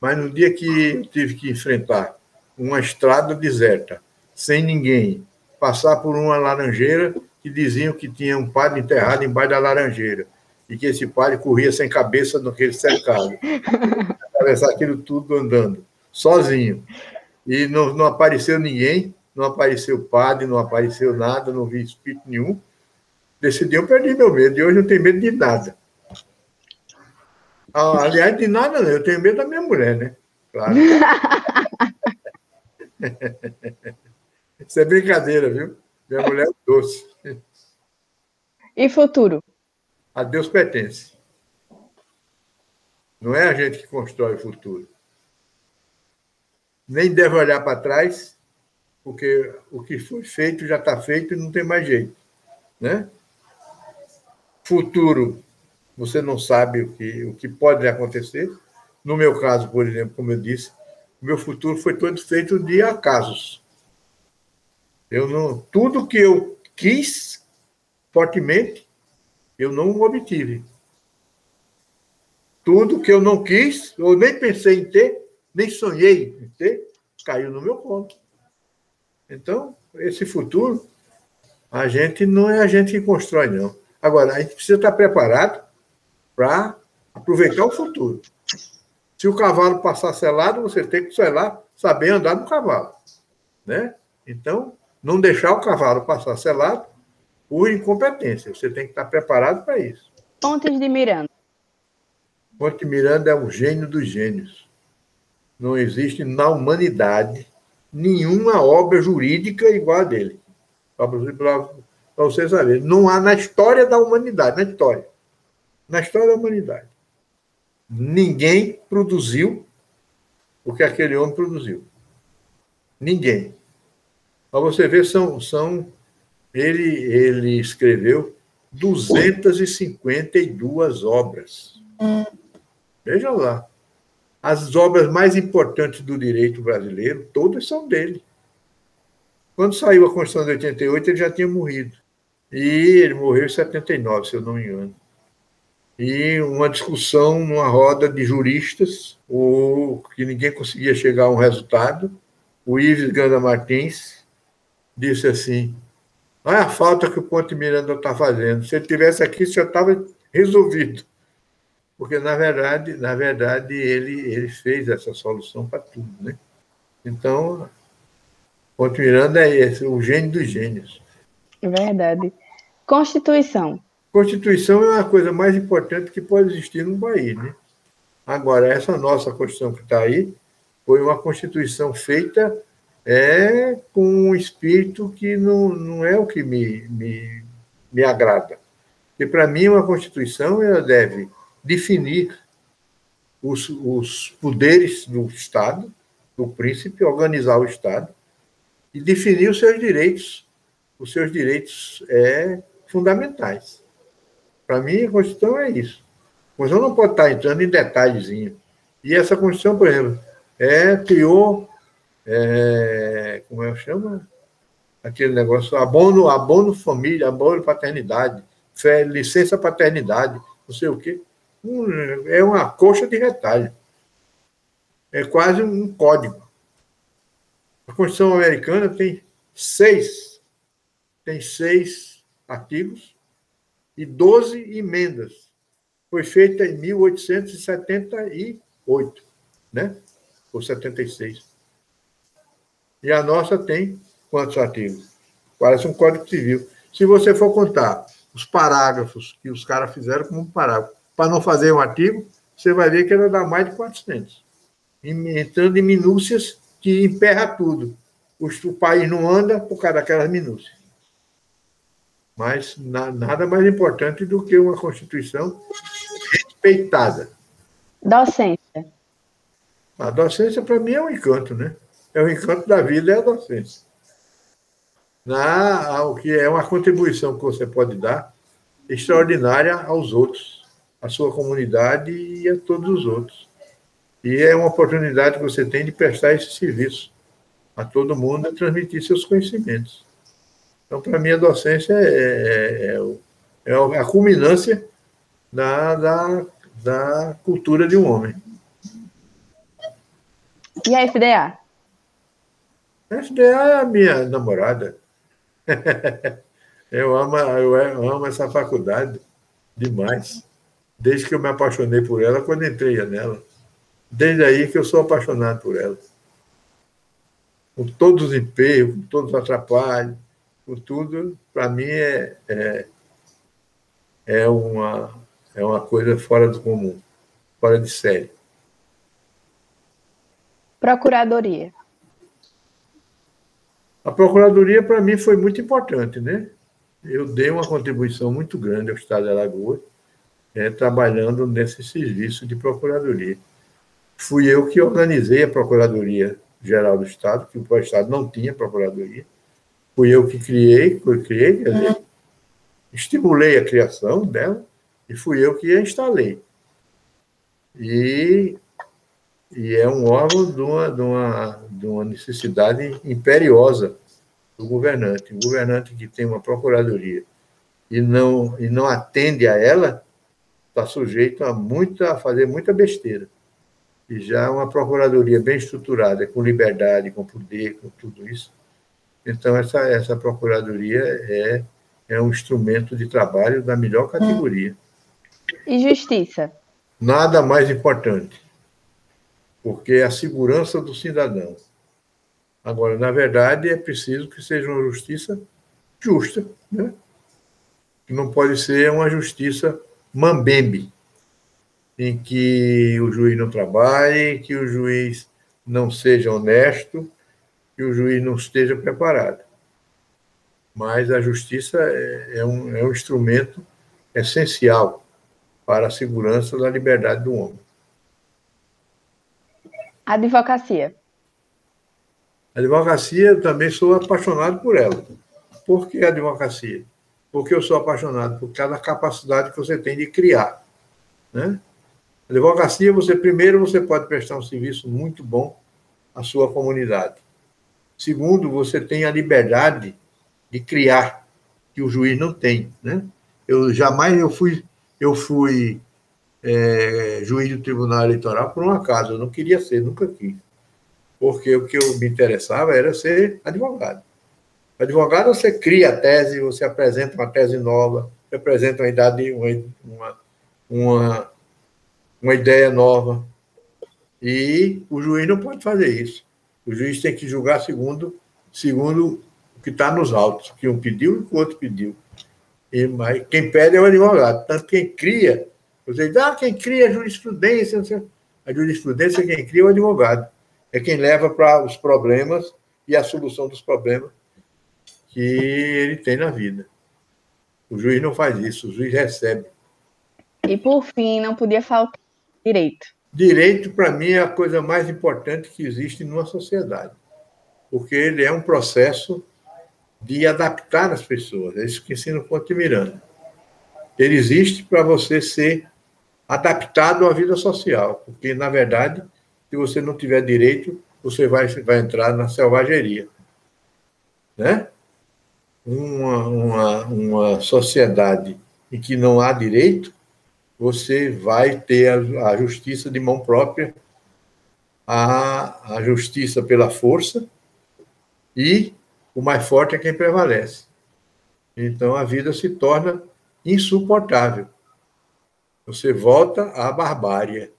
Mas no dia que eu tive que enfrentar uma estrada deserta, sem ninguém, passar por uma laranjeira que diziam que tinha um padre enterrado embaixo da laranjeira e que esse padre corria sem cabeça naquele cercado, atravessar aquilo tudo andando, sozinho. E não, não apareceu ninguém, não apareceu padre, não apareceu nada, não vi espírito nenhum. Decidi, eu perdi meu medo, e hoje não tenho medo de nada. Ah, aliás, de nada não, eu tenho medo da minha mulher, né? Claro. Isso é brincadeira, viu? Minha mulher é doce. E futuro? A Deus pertence. Não é a gente que constrói o futuro. Nem deve olhar para trás, porque o que foi feito já está feito e não tem mais jeito. Né? Futuro você não sabe o que, o que pode acontecer. No meu caso, por exemplo, como eu disse, meu futuro foi todo feito de acasos. Eu não, tudo que eu quis fortemente, eu não obtive. Tudo que eu não quis, eu nem pensei em ter, nem sonhei em ter, caiu no meu conto. Então, esse futuro, a gente não é a gente que constrói, não. Agora, a gente precisa estar preparado para aproveitar o futuro. Se o cavalo passar selado, você tem que selar, saber andar no cavalo. Né? Então, não deixar o cavalo passar selado por incompetência. Você tem que estar preparado para isso. Pontes de Miranda. Ponte Miranda é um gênio dos gênios. Não existe na humanidade nenhuma obra jurídica igual a dele. Para vocês saberem. Não há na história da humanidade, na história na história da humanidade. Ninguém produziu o que aquele homem produziu. Ninguém. Para você ver, são, são ele, ele escreveu 252 obras. Veja lá. As obras mais importantes do direito brasileiro, todas são dele. Quando saiu a Constituição de 88, ele já tinha morrido. E ele morreu em 79, se eu não me engano. E uma discussão numa roda de juristas, o, que ninguém conseguia chegar a um resultado. O Ives Ganda Martins disse assim: Olha a falta que o Ponte Miranda está fazendo. Se ele tivesse aqui, já estava resolvido. Porque, na verdade, na verdade ele, ele fez essa solução para tudo. Né? Então, Ponte Miranda é esse, o gênio dos gênios. É verdade. Constituição. Constituição é uma coisa mais importante que pode existir no país. Né? Agora, essa nossa Constituição que está aí foi uma Constituição feita é, com um espírito que não, não é o que me, me, me agrada. E, para mim, uma Constituição ela deve definir os, os poderes do Estado, do príncipe, organizar o Estado, e definir os seus direitos, os seus direitos é, fundamentais. Para mim, a Constituição é isso. A Constituição não pode estar entrando em detalhezinho. E essa Constituição, por exemplo, é, criou, é, como é que chama? Aquele negócio, abono, abono família, abono paternidade, licença paternidade, não sei o quê. É uma coxa de retalho. É quase um código. A Constituição americana tem seis, tem seis artigos e 12 emendas. Foi feita em 1878, né? Ou 76. E a nossa tem quantos artigos? Parece um Código Civil. Se você for contar os parágrafos que os caras fizeram como um parágrafo, para não fazer um artigo, você vai ver que ela dá mais de 400. Entrando em minúcias que emperra tudo. O país não anda por causa daquelas minúcias. Mas na, nada mais importante do que uma Constituição respeitada. Docência. A docência, para mim, é um encanto, né? É o encanto da vida, é a docência. Na, o que é uma contribuição que você pode dar extraordinária aos outros, à sua comunidade e a todos os outros. E é uma oportunidade que você tem de prestar esse serviço a todo mundo e transmitir seus conhecimentos. Então, para mim, a docência é, é, é, é a culminância da, da, da cultura de um homem. E a FDA? A FDA é a minha namorada. eu, amo, eu amo essa faculdade demais. Desde que eu me apaixonei por ela, quando entrei nela. Desde aí que eu sou apaixonado por ela. Com todos os empenhos, com todos os atrapalhos, com tudo, para mim é, é, é, uma, é uma coisa fora do comum, fora de série. Procuradoria. A Procuradoria, para mim, foi muito importante, né? Eu dei uma contribuição muito grande ao Estado de Alagoas, é, trabalhando nesse serviço de Procuradoria fui eu que organizei a Procuradoria Geral do Estado, que o Estado não tinha Procuradoria. Fui eu que criei, que criei, dizer, estimulei a criação dela e fui eu que a instalei. E, e é um órgão de uma, de, uma, de uma necessidade imperiosa do governante. O governante que tem uma procuradoria e não, e não atende a ela, está sujeito a, muita, a fazer muita besteira e já uma procuradoria bem estruturada, com liberdade, com poder, com tudo isso. Então, essa, essa procuradoria é, é um instrumento de trabalho da melhor categoria. E justiça? Nada mais importante, porque é a segurança do cidadão. Agora, na verdade, é preciso que seja uma justiça justa, né? Não pode ser uma justiça mambembe, em que o juiz não trabalhe, que o juiz não seja honesto, que o juiz não esteja preparado. Mas a justiça é, é um, é um instrumento essencial para a segurança da liberdade do homem. Advocacia. Advocacia, eu também sou apaixonado por ela. Por que advocacia? Porque eu sou apaixonado por cada capacidade que você tem de criar. Né? Advocacia, você primeiro você pode prestar um serviço muito bom à sua comunidade. Segundo, você tem a liberdade de criar que o juiz não tem, né? Eu jamais eu fui eu fui é, juiz do Tribunal Eleitoral por um acaso, eu não queria ser, nunca quis. Porque o que eu me interessava era ser advogado. Advogado, você cria a tese, você apresenta uma tese nova, você apresenta uma, idade, uma, uma, uma ideia nova. E o juiz não pode fazer isso. O juiz tem que julgar segundo, segundo o que está nos autos, que um pediu e o outro pediu. E, mas quem pede é o advogado. Tanto quem cria, você diz, ah, quem cria a jurisprudência, a jurisprudência quem cria é o advogado. É quem leva para os problemas e a solução dos problemas que ele tem na vida. O juiz não faz isso, o juiz recebe. E por fim, não podia faltar direito. Direito, para mim, é a coisa mais importante que existe numa sociedade, porque ele é um processo de adaptar as pessoas. É isso que ensina o Ponte Miranda. Ele existe para você ser adaptado à vida social, porque, na verdade, se você não tiver direito, você vai, vai entrar na selvageria. Né? Uma, uma, uma sociedade em que não há direito, você vai ter a, a justiça de mão própria, a, a justiça pela força, e o mais forte é quem prevalece. Então a vida se torna insuportável. Você volta à barbárie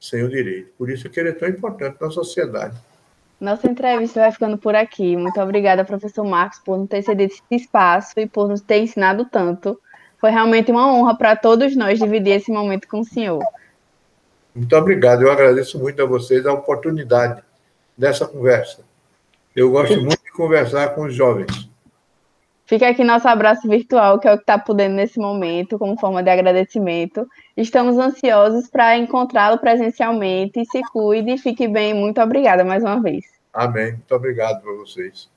sem o direito. Por isso que ele é tão importante na sociedade. Nossa entrevista vai ficando por aqui. Muito obrigada, professor Marcos, por nos ter cedido esse espaço e por nos ter ensinado tanto. Foi realmente uma honra para todos nós dividir esse momento com o senhor. Muito obrigado. Eu agradeço muito a vocês a oportunidade dessa conversa. Eu gosto muito de conversar com os jovens. Fica aqui nosso abraço virtual, que é o que está podendo nesse momento, como forma de agradecimento. Estamos ansiosos para encontrá-lo presencialmente. Se cuide e fique bem. Muito obrigada mais uma vez. Amém. Muito obrigado para vocês.